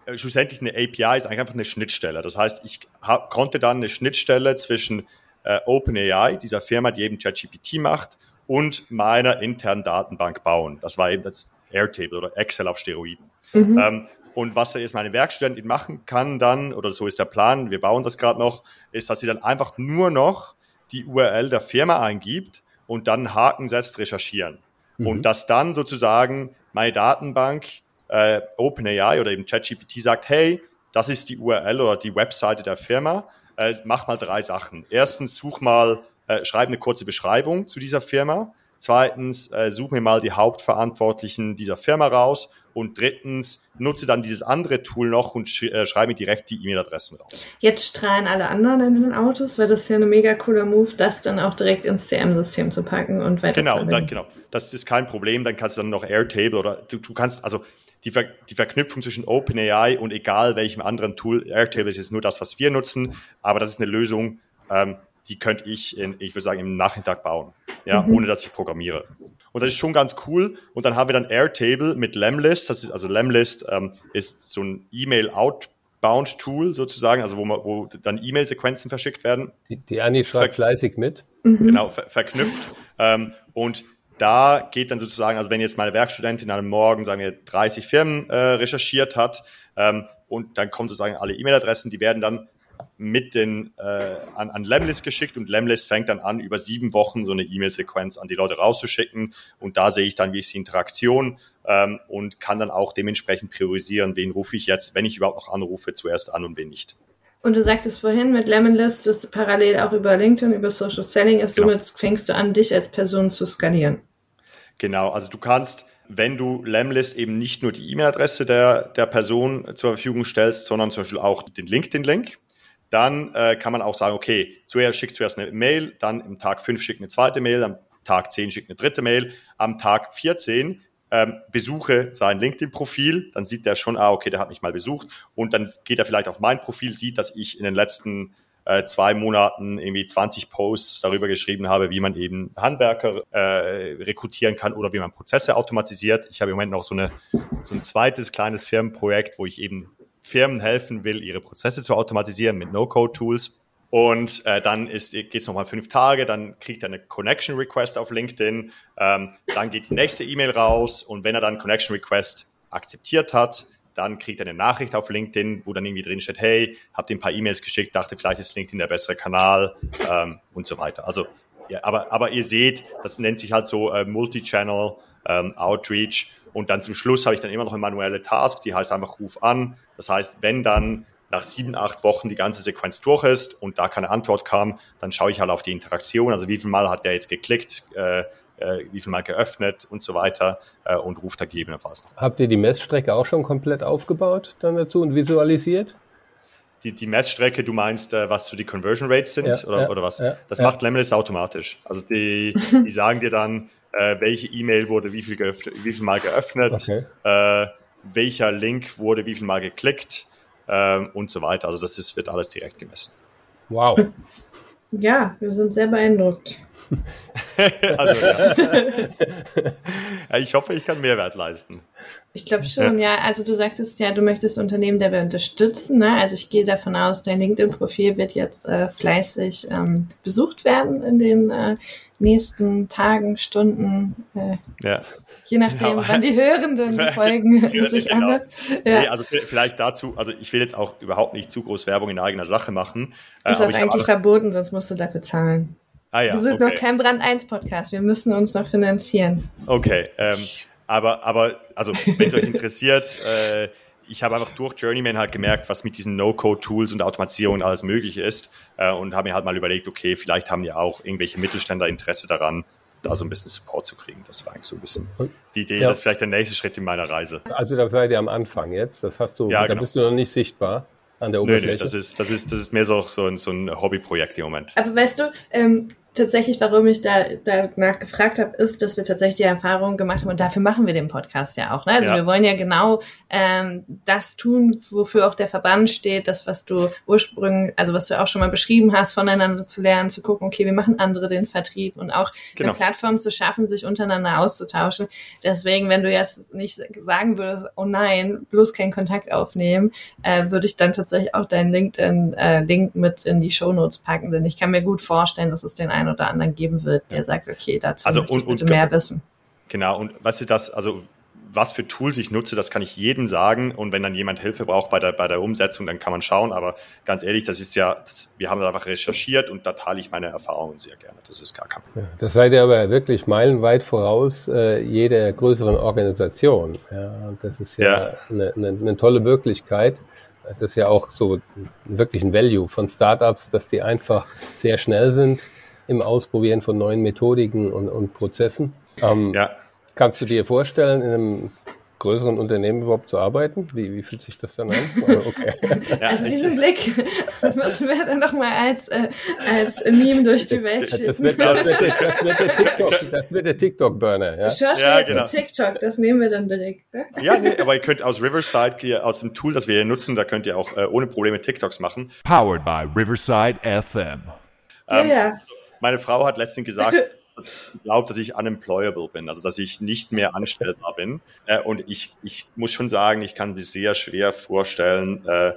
äh, schlussendlich eine API ist eigentlich einfach eine Schnittstelle. Das heißt, ich hab, konnte dann eine Schnittstelle zwischen äh, OpenAI, dieser Firma, die eben ChatGPT macht, und meiner internen Datenbank bauen. Das war eben das Airtable oder Excel auf Steroiden. Mhm. Ähm, und was jetzt meine Werkstudentin machen kann dann, oder so ist der Plan, wir bauen das gerade noch, ist, dass sie dann einfach nur noch die URL der Firma eingibt und dann Haken setzt, recherchieren. Mhm. Und dass dann sozusagen meine Datenbank, äh, OpenAI oder eben ChatGPT sagt, hey, das ist die URL oder die Webseite der Firma, äh, mach mal drei Sachen. Erstens, such mal, äh, schreib eine kurze Beschreibung zu dieser Firma. Zweitens, äh, such mir mal die Hauptverantwortlichen dieser Firma raus. Und drittens, nutze dann dieses andere Tool noch und sch äh, schreibe mir direkt die E-Mail-Adressen raus. Jetzt strahlen alle anderen in den Autos, weil das ist ja ein mega cooler Move, das dann auch direkt ins CM-System zu packen und weiter Genau, dann, genau. Das ist kein Problem. Dann kannst du dann noch Airtable oder du, du kannst, also die, Ver die Verknüpfung zwischen OpenAI und egal welchem anderen Tool, Airtable ist jetzt nur das, was wir nutzen, aber das ist eine Lösung, ähm, die könnte ich, in, ich würde sagen, im Nachmittag bauen, ja, mhm. ohne dass ich programmiere. Und das ist schon ganz cool. Und dann haben wir dann Airtable mit Lemlist. Das ist also Lemlist ähm, ist so ein E-Mail-Outbound-Tool sozusagen, also wo, man, wo dann E-Mail-Sequenzen verschickt werden. Die, die Annie schreibt Ver fleißig mit. Mhm. Genau, ver verknüpft. Ähm, und da geht dann sozusagen, also wenn jetzt meine Werkstudentin an einem Morgen, sagen wir, 30 Firmen äh, recherchiert hat, ähm, und dann kommen sozusagen alle E-Mail-Adressen, die werden dann mit den äh, an, an Lemlist geschickt und Lemlist fängt dann an, über sieben Wochen so eine E-Mail-Sequenz an die Leute rauszuschicken und da sehe ich dann, wie ist die Interaktion ähm, und kann dann auch dementsprechend priorisieren, wen rufe ich jetzt, wenn ich überhaupt noch anrufe, zuerst an und wen nicht. Und du sagtest vorhin mit Lemonlist, dass parallel auch über LinkedIn, über Social Selling ist, genau. somit fängst du an, dich als Person zu skalieren. Genau, also du kannst, wenn du Lemlist eben nicht nur die E-Mail-Adresse der, der Person zur Verfügung stellst, sondern zum Beispiel auch den LinkedIn-Link, dann äh, kann man auch sagen, okay, zuerst schickt zuerst eine Mail, dann im Tag 5 schickt eine zweite Mail, am Tag 10 schickt eine dritte Mail, am Tag 14 ähm, besuche sein LinkedIn-Profil, dann sieht der schon, ah, okay, der hat mich mal besucht und dann geht er vielleicht auf mein Profil, sieht, dass ich in den letzten äh, zwei Monaten irgendwie 20 Posts darüber geschrieben habe, wie man eben Handwerker äh, rekrutieren kann oder wie man Prozesse automatisiert. Ich habe im Moment noch so, eine, so ein zweites kleines Firmenprojekt, wo ich eben Firmen helfen will, ihre Prozesse zu automatisieren mit No-Code-Tools. Und äh, dann geht es nochmal fünf Tage, dann kriegt er eine Connection Request auf LinkedIn, ähm, dann geht die nächste E-Mail raus und wenn er dann Connection Request akzeptiert hat, dann kriegt er eine Nachricht auf LinkedIn, wo dann irgendwie drin steht, hey, habt ihr ein paar E-Mails geschickt, dachte vielleicht ist LinkedIn der bessere Kanal ähm, und so weiter. Also, ja, aber, aber ihr seht, das nennt sich halt so äh, Multi-Channel ähm, Outreach und dann zum Schluss habe ich dann immer noch eine manuelle Task, die heißt einfach Ruf an. Das heißt, wenn dann nach sieben, acht Wochen die ganze Sequenz durch ist und da keine Antwort kam, dann schaue ich halt auf die Interaktion, also wie viel Mal hat der jetzt geklickt, äh, äh, wie viel Mal geöffnet und so weiter äh, und ruft da gegebenenfalls noch. Habt ihr die Messstrecke auch schon komplett aufgebaut dann dazu und visualisiert? Die, die Messstrecke, du meinst, äh, was so die Conversion Rates sind ja, oder, ja, oder was? Ja, das macht Lemlist automatisch. Also die, die sagen dir dann, äh, welche E-Mail wurde wie viel, wie viel Mal geöffnet, okay. äh, welcher Link wurde wie viel Mal geklickt ähm, und so weiter. Also das ist, wird alles direkt gemessen. Wow. Ja, wir sind sehr beeindruckt. also, ja. ja. ich hoffe, ich kann Mehrwert leisten. Ich glaube schon, ja. ja. Also du sagtest ja, du möchtest Unternehmen dabei unterstützen. Ne? Also ich gehe davon aus, dein LinkedIn-Profil wird jetzt äh, fleißig ähm, besucht werden in den äh, nächsten Tagen, Stunden. Äh, ja. Je nachdem, genau. wann die Hörenden die Folgen sich genau. anhören. Ja. Nee, also vielleicht dazu, also ich will jetzt auch überhaupt nicht zu groß Werbung in eigener Sache machen. Äh, Ist auch eigentlich verboten, sonst musst du dafür zahlen. Ah, ja, wir sind okay. noch kein Brand 1 Podcast, wir müssen uns noch finanzieren. Okay, ähm, aber, aber also wenn es euch interessiert, äh, ich habe einfach durch Journeyman halt gemerkt, was mit diesen No-Code-Tools und Automatisierung alles möglich ist äh, und habe mir halt mal überlegt, okay, vielleicht haben ja auch irgendwelche Mittelständler Interesse daran, da so ein bisschen Support zu kriegen. Das war eigentlich so ein bisschen die Idee, ja. das ist vielleicht der nächste Schritt in meiner Reise. Also da seid ihr am Anfang jetzt, das hast du, ja, da genau. bist du noch nicht sichtbar an der Oberfläche. Nö, nö, das ist, das ist, das ist mehr so, so ein, so ein Hobbyprojekt im Moment. Aber weißt du, ähm, tatsächlich, warum ich da danach gefragt habe, ist, dass wir tatsächlich die Erfahrung gemacht haben und dafür machen wir den Podcast ja auch. Ne? Also ja. wir wollen ja genau ähm, das tun, wofür auch der Verband steht, das, was du ursprünglich, also was du auch schon mal beschrieben hast, voneinander zu lernen, zu gucken, okay, wie machen andere den Vertrieb und auch genau. eine Plattform zu schaffen, sich untereinander auszutauschen. Deswegen, wenn du jetzt nicht sagen würdest, oh nein, bloß keinen Kontakt aufnehmen, äh, würde ich dann tatsächlich auch deinen LinkedIn-Link äh, mit in die Shownotes packen, denn ich kann mir gut vorstellen, dass es den einen oder anderen geben wird, der sagt, okay, dazu also, möchte ich bitte und, mehr wissen. Genau, und was ist das, also was für Tools ich nutze, das kann ich jedem sagen. Und wenn dann jemand Hilfe braucht bei der, bei der Umsetzung, dann kann man schauen. Aber ganz ehrlich, das ist ja, das, wir haben einfach recherchiert und da teile ich meine Erfahrungen sehr gerne. Das ist gar kein Problem. Ja, das seid ihr aber wirklich meilenweit voraus äh, jeder größeren Organisation. Ja, und das ist ja, ja. Eine, eine, eine tolle Möglichkeit. Das ist ja auch so wirklich ein Value von Startups, dass die einfach sehr schnell sind im Ausprobieren von neuen Methodiken und, und Prozessen. Ähm, ja. Kannst du dir vorstellen, in einem größeren Unternehmen überhaupt zu arbeiten? Wie, wie fühlt sich das dann an? Okay. also diesen Blick müssen wir dann nochmal als, äh, als Meme durch die Welt schicken. Das wird, das wird, das wird der TikTok, das wird der TikTok-Burner. Ja? Schau ja, jetzt genau. zu TikTok, das nehmen wir dann direkt. Ne? Ja, nee, aber ihr könnt aus Riverside, aus dem Tool, das wir hier nutzen, da könnt ihr auch äh, ohne Probleme TikToks machen. Powered by Riverside FM. Ähm, ja, ja meine Frau hat letztens gesagt, glaubt, dass ich unemployable bin, also dass ich nicht mehr anstellbar bin. Äh, und ich, ich muss schon sagen, ich kann mir sehr schwer vorstellen, äh,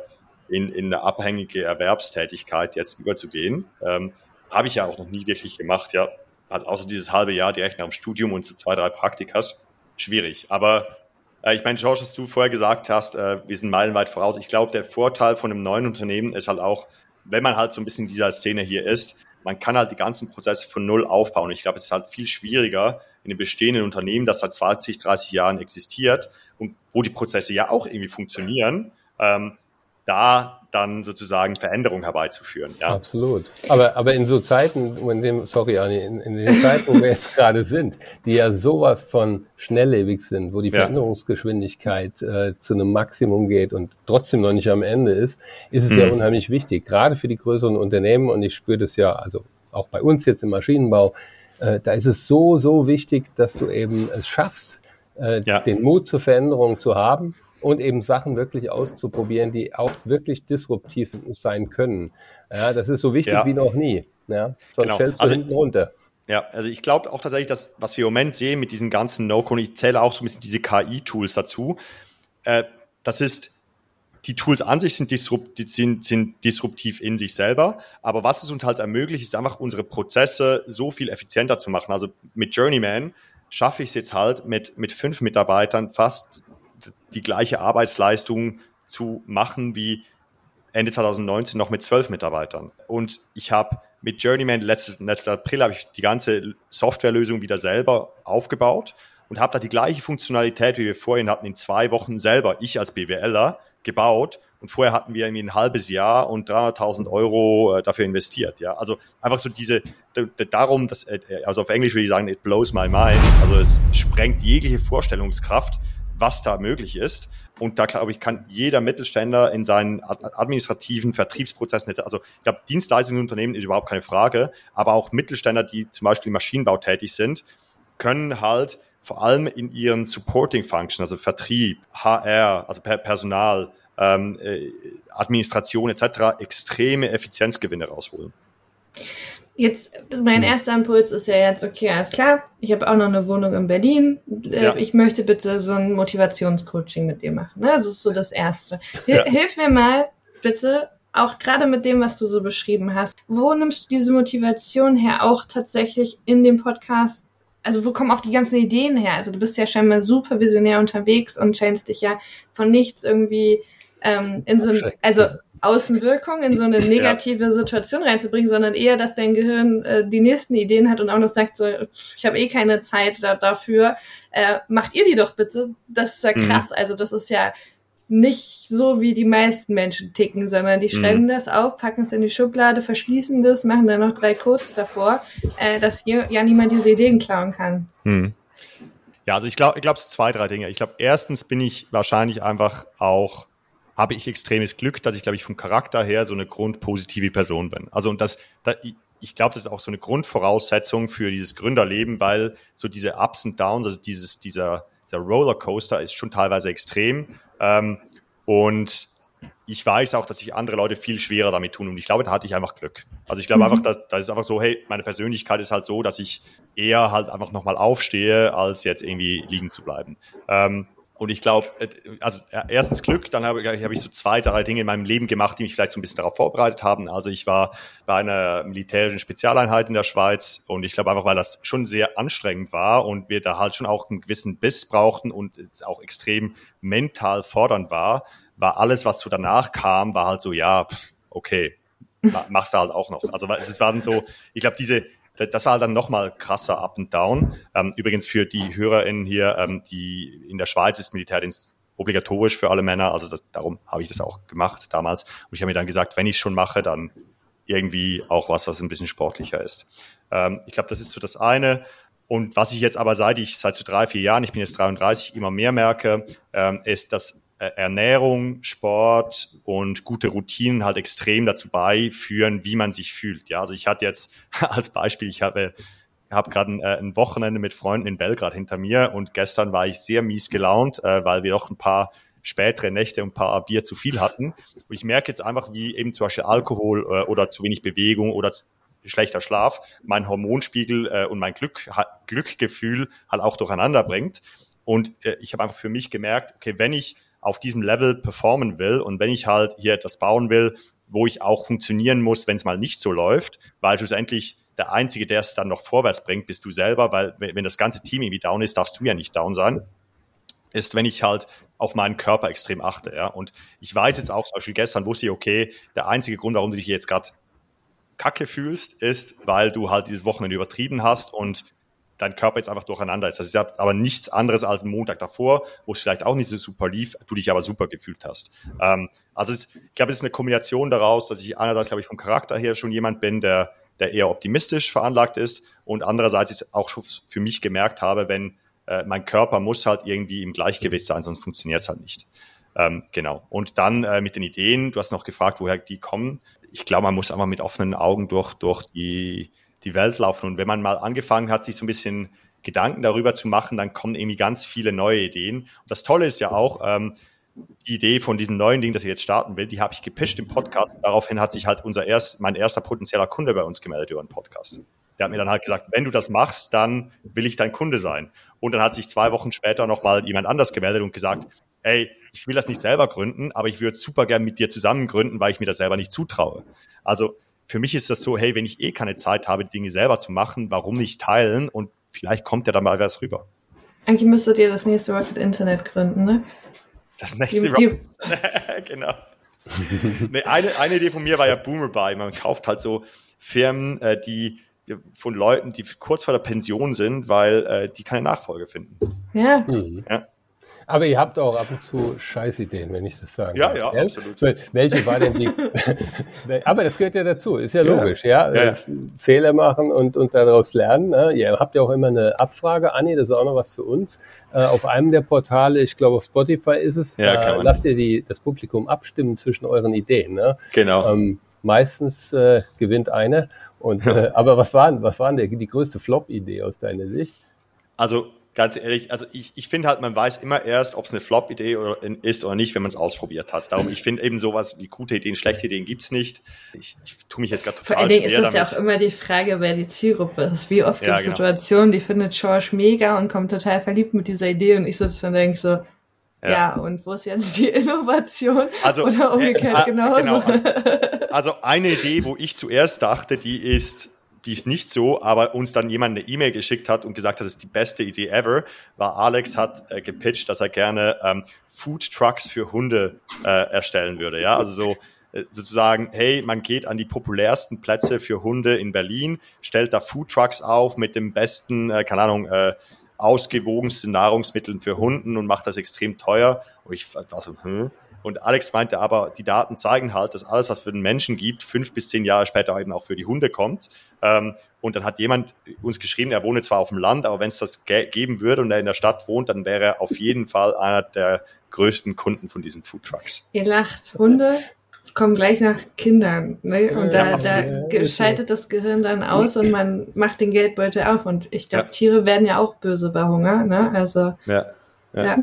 in, in eine abhängige Erwerbstätigkeit jetzt überzugehen. Ähm, Habe ich ja auch noch nie wirklich gemacht, ja. Also außer dieses halbe Jahr direkt nach dem Studium und so zwei, drei Praktikas. Schwierig. Aber äh, ich meine, George, dass du vorher gesagt hast, äh, wir sind meilenweit voraus. Ich glaube, der Vorteil von einem neuen Unternehmen ist halt auch, wenn man halt so ein bisschen in dieser Szene hier ist, man kann halt die ganzen Prozesse von Null aufbauen. Ich glaube, es ist halt viel schwieriger in einem bestehenden Unternehmen, das seit 20, 30 Jahren existiert und wo die Prozesse ja auch irgendwie funktionieren, ähm, da dann sozusagen Veränderung herbeizuführen. Ja. Absolut. Aber, aber in so Zeiten, in dem, sorry, Anni, in, in den Zeiten, wo wir jetzt gerade sind, die ja sowas von schnelllebig sind, wo die Veränderungsgeschwindigkeit äh, zu einem Maximum geht und trotzdem noch nicht am Ende ist, ist es mhm. ja unheimlich wichtig, gerade für die größeren Unternehmen. Und ich spüre das ja, also auch bei uns jetzt im Maschinenbau, äh, da ist es so, so wichtig, dass du eben es schaffst, äh, ja. den Mut zur Veränderung zu haben und eben Sachen wirklich auszuprobieren, die auch wirklich disruptiv sein können. Ja, das ist so wichtig ja. wie noch nie. Ja, sonst genau. fällst du also, hinten runter. Ja, also ich glaube auch tatsächlich, dass was wir im Moment sehen mit diesen ganzen No-Code, ich zähle auch so ein bisschen diese KI-Tools dazu. Äh, das ist, die Tools an sich sind, disrupt, sind, sind disruptiv in sich selber, aber was es uns halt ermöglicht, ist einfach unsere Prozesse so viel effizienter zu machen. Also mit Journeyman schaffe ich es jetzt halt mit, mit fünf Mitarbeitern fast die gleiche Arbeitsleistung zu machen wie Ende 2019 noch mit zwölf Mitarbeitern. Und ich habe mit Journeyman letztes, letztes April habe ich die ganze Softwarelösung wieder selber aufgebaut und habe da die gleiche Funktionalität, wie wir vorhin hatten, in zwei Wochen selber, ich als BWLer, gebaut. Und vorher hatten wir irgendwie ein halbes Jahr und 300.000 Euro äh, dafür investiert. Ja, also einfach so diese, darum, dass, äh, also auf Englisch würde ich sagen, it blows my mind. Also es sprengt jegliche Vorstellungskraft, was da möglich ist. Und da glaube ich, kann jeder Mittelständler in seinen administrativen Vertriebsprozessen, also ich glaube, Dienstleistungsunternehmen ist überhaupt keine Frage, aber auch Mittelständler, die zum Beispiel im Maschinenbau tätig sind, können halt vor allem in ihren Supporting Functions, also Vertrieb, HR, also Personal, ähm, äh, Administration etc., extreme Effizienzgewinne rausholen. Jetzt, mein hm. erster Impuls ist ja jetzt, okay, alles klar, ich habe auch noch eine Wohnung in Berlin. Äh, ja. Ich möchte bitte so ein Motivationscoaching mit dir machen. Ne? Das ist so das Erste. Hilf, ja. hilf mir mal, bitte, auch gerade mit dem, was du so beschrieben hast. Wo nimmst du diese Motivation her, auch tatsächlich in dem Podcast? Also wo kommen auch die ganzen Ideen her? Also du bist ja scheinbar super visionär unterwegs und scheinst dich ja von nichts irgendwie ähm, in so ein, also Außenwirkung in so eine negative ja. Situation reinzubringen, sondern eher, dass dein Gehirn äh, die nächsten Ideen hat und auch noch sagt, so, ich habe eh keine Zeit da, dafür, äh, macht ihr die doch bitte. Das ist ja mhm. krass. Mhm. Also das ist ja nicht so, wie die meisten Menschen ticken, sondern die schreiben mhm. das auf, packen es in die Schublade, verschließen das, machen dann noch drei Codes davor, äh, dass hier ja niemand diese Ideen klauen kann. Mhm. Ja, also ich glaube, ich glaube, zwei, drei Dinge. Ich glaube, erstens bin ich wahrscheinlich einfach auch habe ich extremes Glück, dass ich, glaube ich, vom Charakter her so eine grundpositive Person bin. Also und das, das ich glaube, das ist auch so eine Grundvoraussetzung für dieses Gründerleben, weil so diese Ups und Downs, also dieses, dieser, dieser Rollercoaster ist schon teilweise extrem. Ähm, und ich weiß auch, dass sich andere Leute viel schwerer damit tun. Und ich glaube, da hatte ich einfach Glück. Also ich glaube mhm. einfach, da, da ist einfach so, hey, meine Persönlichkeit ist halt so, dass ich eher halt einfach nochmal aufstehe, als jetzt irgendwie liegen zu bleiben. Ähm, und ich glaube, äh, also erstens Glück, dann habe, habe ich so zwei, drei Dinge in meinem Leben gemacht, die mich vielleicht so ein bisschen darauf vorbereitet haben. Also ich war bei einer militärischen Spezialeinheit in der Schweiz und ich glaube einfach, weil das schon sehr anstrengend war und wir da halt schon auch einen gewissen Biss brauchten und auch extrem mental fordernd war, war alles, was so danach kam, war halt so, ja, okay, machst du halt auch noch. Also es war dann so, ich glaube, diese, das war dann nochmal krasser Up and Down. Ähm, übrigens für die HörerInnen hier, ähm, die in der Schweiz ist Militärdienst obligatorisch für alle Männer, also das, darum habe ich das auch gemacht damals. Und ich habe mir dann gesagt, wenn ich es schon mache, dann irgendwie auch was, was ein bisschen sportlicher ist. Ähm, ich glaube, das ist so das eine. Und was ich jetzt aber seit ich seit so drei, vier Jahren, ich bin jetzt 33, immer mehr merke, ähm, ist, dass Ernährung, Sport und gute Routinen halt extrem dazu beiführen, wie man sich fühlt. Ja, also ich hatte jetzt als Beispiel, ich habe habe gerade ein, äh, ein, Wochenende mit Freunden in Belgrad hinter mir und gestern war ich sehr mies gelaunt, äh, weil wir doch ein paar spätere Nächte und ein paar Bier zu viel hatten. Und ich merke jetzt einfach, wie eben zum Beispiel Alkohol äh, oder zu wenig Bewegung oder schlechter Schlaf mein Hormonspiegel äh, und mein Glück, Glückgefühl halt auch durcheinander bringt. Und äh, ich habe einfach für mich gemerkt, okay, wenn ich auf diesem Level performen will und wenn ich halt hier etwas bauen will, wo ich auch funktionieren muss, wenn es mal nicht so läuft, weil schlussendlich der Einzige, der es dann noch vorwärts bringt, bist du selber, weil wenn das ganze Team irgendwie down ist, darfst du ja nicht down sein. ist, wenn ich halt auf meinen Körper extrem achte. Ja? Und ich weiß jetzt auch, zum Beispiel gestern wusste ich, okay, der einzige Grund, warum du dich jetzt gerade kacke fühlst, ist, weil du halt dieses Wochenende übertrieben hast und dein Körper jetzt einfach durcheinander ist. Das ist aber nichts anderes als ein Montag davor, wo es vielleicht auch nicht so super lief, du dich aber super gefühlt hast. Ähm, also es, ich glaube, es ist eine Kombination daraus, dass ich einerseits, glaube ich, vom Charakter her schon jemand bin, der, der eher optimistisch veranlagt ist und andererseits ich auch schon für mich gemerkt habe, wenn äh, mein Körper muss halt irgendwie im Gleichgewicht sein, sonst funktioniert es halt nicht. Ähm, genau. Und dann äh, mit den Ideen, du hast noch gefragt, woher die kommen. Ich glaube, man muss einfach mit offenen Augen durch, durch die, die Welt laufen. Und wenn man mal angefangen hat, sich so ein bisschen Gedanken darüber zu machen, dann kommen irgendwie ganz viele neue Ideen. Und das Tolle ist ja auch, ähm, die Idee von diesem neuen Ding, das ich jetzt starten will, die habe ich gepischt im Podcast. Daraufhin hat sich halt unser erst, mein erster potenzieller Kunde bei uns gemeldet über den Podcast. Der hat mir dann halt gesagt, wenn du das machst, dann will ich dein Kunde sein. Und dann hat sich zwei Wochen später nochmal jemand anders gemeldet und gesagt, ey, ich will das nicht selber gründen, aber ich würde super gern mit dir zusammen gründen, weil ich mir das selber nicht zutraue. Also für mich ist das so, hey, wenn ich eh keine Zeit habe, die Dinge selber zu machen, warum nicht teilen? Und vielleicht kommt ja dann mal was rüber. Eigentlich müsstet ihr das nächste Rocket Internet gründen, ne? Das nächste Rocket. genau. nee, eine, eine Idee von mir war ja Boomer Buy. Man kauft halt so Firmen, äh, die von Leuten, die kurz vor der Pension sind, weil äh, die keine Nachfolge finden. Ja. Mhm. ja. Aber ihr habt auch ab und zu Scheißideen, wenn ich das sagen Ja, ja, absolut. Welche war denn die? Aber das gehört ja dazu, ist ja logisch, ja. ja. ja. Fehler machen und, und daraus lernen. Ne? Ihr habt ja auch immer eine Abfrage, Anni, das ist auch noch was für uns. Äh, auf einem der Portale, ich glaube auf Spotify ist es, ja, äh, lasst ihr die, das Publikum abstimmen zwischen euren Ideen. Ne? Genau. Ähm, meistens äh, gewinnt eine. Und, äh, aber was war, was war denn die, die größte Flop-Idee aus deiner Sicht? Also ganz ehrlich, also ich, ich finde halt, man weiß immer erst, ob es eine Flop-Idee oder, ist oder nicht, wenn man es ausprobiert hat. Darum, ich finde eben sowas wie gute Ideen, schlechte Ideen gibt's nicht. Ich, ich tue mich jetzt gerade total Vor allen Dingen ist das ja auch immer die Frage, wer die Zielgruppe ist. Wie oft gibt es genau. Situationen, die findet George mega und kommt total verliebt mit dieser Idee und ich sitze dann denke so, ja. ja. und wo ist jetzt die Innovation? Also, Oder umgekehrt äh, äh, genauso. Genau. Also eine Idee, wo ich zuerst dachte, die ist die ist nicht so, aber uns dann jemand eine E-Mail geschickt hat und gesagt hat, das ist die beste Idee ever, war Alex hat äh, gepitcht, dass er gerne ähm, Food Trucks für Hunde äh, erstellen würde. Ja, also so äh, sozusagen, hey, man geht an die populärsten Plätze für Hunde in Berlin, stellt da Food Trucks auf mit dem besten, äh, keine Ahnung, äh, ausgewogensten Nahrungsmitteln für Hunden und macht das extrem teuer. Und ich war so, hm, und Alex meinte aber, die Daten zeigen halt, dass alles, was für den Menschen gibt, fünf bis zehn Jahre später eben auch für die Hunde kommt. Ähm, und dann hat jemand uns geschrieben, er wohne zwar auf dem Land, aber wenn es das geben würde und er in der Stadt wohnt, dann wäre er auf jeden Fall einer der größten Kunden von diesen Food Trucks. Ihr lacht. Hunde es kommen gleich nach Kindern. Ne? Und da, da schaltet das Gehirn dann aus und man macht den Geldbeutel auf. Und ich glaube, ja. Tiere werden ja auch böse bei Hunger. Ne? Also ja. ja. ja.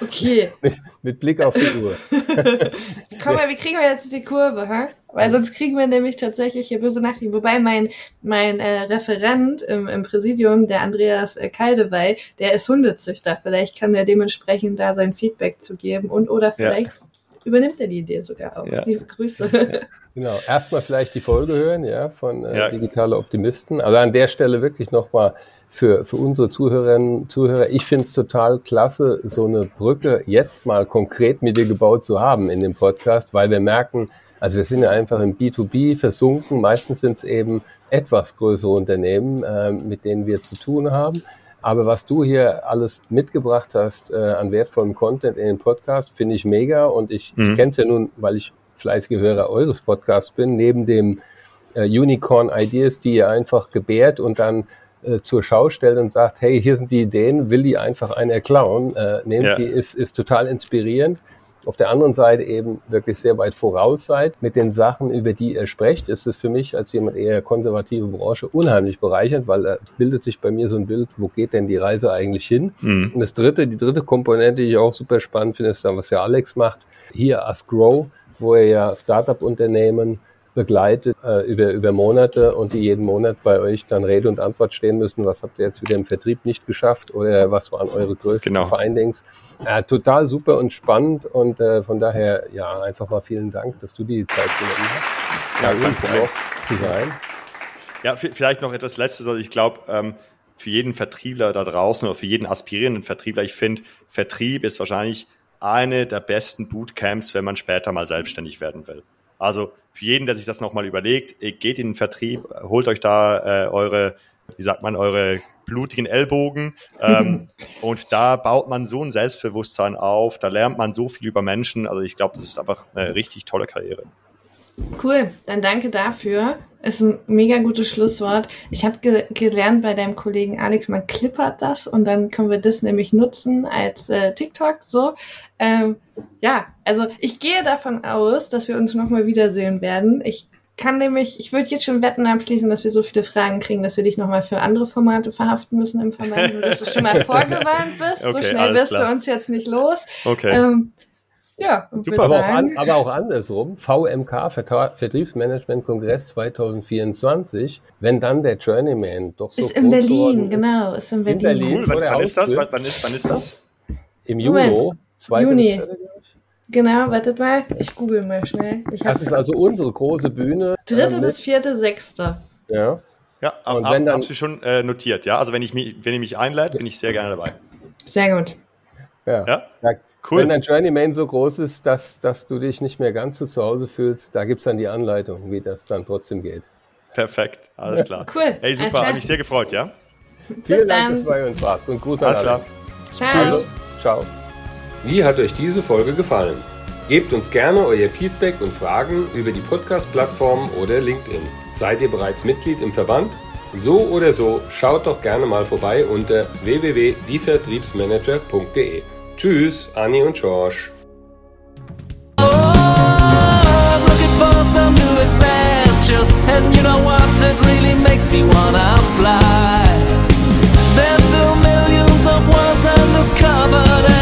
Okay. Mit, mit, Blick auf die Uhr. Komm mal, wie kriegen wir jetzt die Kurve, ha? Weil sonst kriegen wir nämlich tatsächlich hier böse Nachrichten. Wobei mein, mein äh, Referent im, im Präsidium, der Andreas äh, Kaldewey, der ist Hundezüchter. Vielleicht kann der dementsprechend da sein Feedback zu geben und oder vielleicht ja. übernimmt er die Idee sogar auch. Ja. Liebe Grüße. Genau, erstmal vielleicht die Folge hören, ja, von äh, ja. Digitale Optimisten. Also an der Stelle wirklich nochmal für, für unsere Zuhörerinnen Zuhörer, ich finde es total klasse, so eine Brücke jetzt mal konkret mit dir gebaut zu haben in dem Podcast, weil wir merken, also wir sind ja einfach im B2B versunken. Meistens sind es eben etwas größere Unternehmen, äh, mit denen wir zu tun haben. Aber was du hier alles mitgebracht hast äh, an wertvollem Content in den Podcast, finde ich mega. Und ich, mhm. ich kenne es ja nun, weil ich fleißige Hörer eures Podcasts bin, neben dem äh, Unicorn Ideas, die ihr einfach gebärt und dann äh, zur Schau stellt und sagt, hey, hier sind die Ideen, will die einfach einer klauen, äh, nehmt ja. die, ist, ist total inspirierend. Auf der anderen Seite eben wirklich sehr weit voraus seid mit den Sachen, über die ihr sprecht, ist es für mich als jemand eher konservative Branche unheimlich bereichernd, weil es bildet sich bei mir so ein Bild, wo geht denn die Reise eigentlich hin? Mhm. Und das dritte, die dritte Komponente, die ich auch super spannend finde, ist dann, was ja Alex macht, hier Ask Grow, wo er ja Startup-Unternehmen begleitet äh, über, über Monate und die jeden Monat bei euch dann Rede und Antwort stehen müssen. Was habt ihr jetzt wieder im Vertrieb nicht geschafft oder was waren eure größten genau. Findings? Äh, total super und spannend und äh, von daher ja einfach mal vielen Dank, dass du die Zeit genommen hast. Ja, uns auch zu sein. Ja, vielleicht noch etwas Letztes. Also ich glaube, ähm, für jeden Vertriebler da draußen oder für jeden aspirierenden Vertriebler, ich finde, Vertrieb ist wahrscheinlich eine der besten Bootcamps, wenn man später mal selbstständig werden will. Also für jeden, der sich das nochmal überlegt, geht in den Vertrieb, holt euch da äh, eure, wie sagt man, eure blutigen Ellbogen. Ähm, und da baut man so ein Selbstbewusstsein auf, da lernt man so viel über Menschen. Also ich glaube, das ist einfach eine richtig tolle Karriere. Cool, dann danke dafür. Ist ein mega gutes Schlusswort. Ich habe ge gelernt bei deinem Kollegen Alex, man klippert das und dann können wir das nämlich nutzen als äh, TikTok. So, ähm, ja, also ich gehe davon aus, dass wir uns nochmal wiedersehen werden. Ich kann nämlich, ich würde jetzt schon Wetten abschließen, dass wir so viele Fragen kriegen, dass wir dich nochmal für andere Formate verhaften müssen im Verband, nur dass du schon mal vorgewarnt bist. Okay, so schnell wirst klar. du uns jetzt nicht los. Okay. Ähm, ja, super. Aber auch, an, aber auch, andersrum, VMK, Vertriebsmanagement-Kongress 2024, wenn dann der Journeyman doch so Ist in Berlin, genau, ist in Berlin. In Berlin cool, wann, wann ist das? Wann ist, wann ist das? Im Juni. Juni. Genau, wartet mal, ich google mal schnell. das ist also unsere große Bühne. Dritte äh, bis vierte, sechste. Ja. Ja, und ab, wenn dann, hast du schon äh, notiert, ja? Also wenn ich mich, wenn ihr mich einlädt, bin ich sehr gerne dabei. Sehr gut. Ja. ja? ja Cool. Wenn dein Journeyman so groß ist, dass, dass du dich nicht mehr ganz so zu Hause fühlst, da gibt es dann die Anleitung, wie das dann trotzdem geht. Perfekt, alles klar. Cool. Hey, super, habe mich sehr gefreut, ja? Vielen Dank, dass du bei uns warst und Gruß an alle. Ciao. Also, ciao. Wie hat euch diese Folge gefallen? Gebt uns gerne euer Feedback und Fragen über die Podcast-Plattform oder LinkedIn. Seid ihr bereits Mitglied im Verband? So oder so, schaut doch gerne mal vorbei unter www.dievertriebsmanager.de. Tschüss, Anni und oh, George. And you know what, it really makes me wanna fly. There's still millions of worlds undiscovered,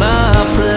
My a.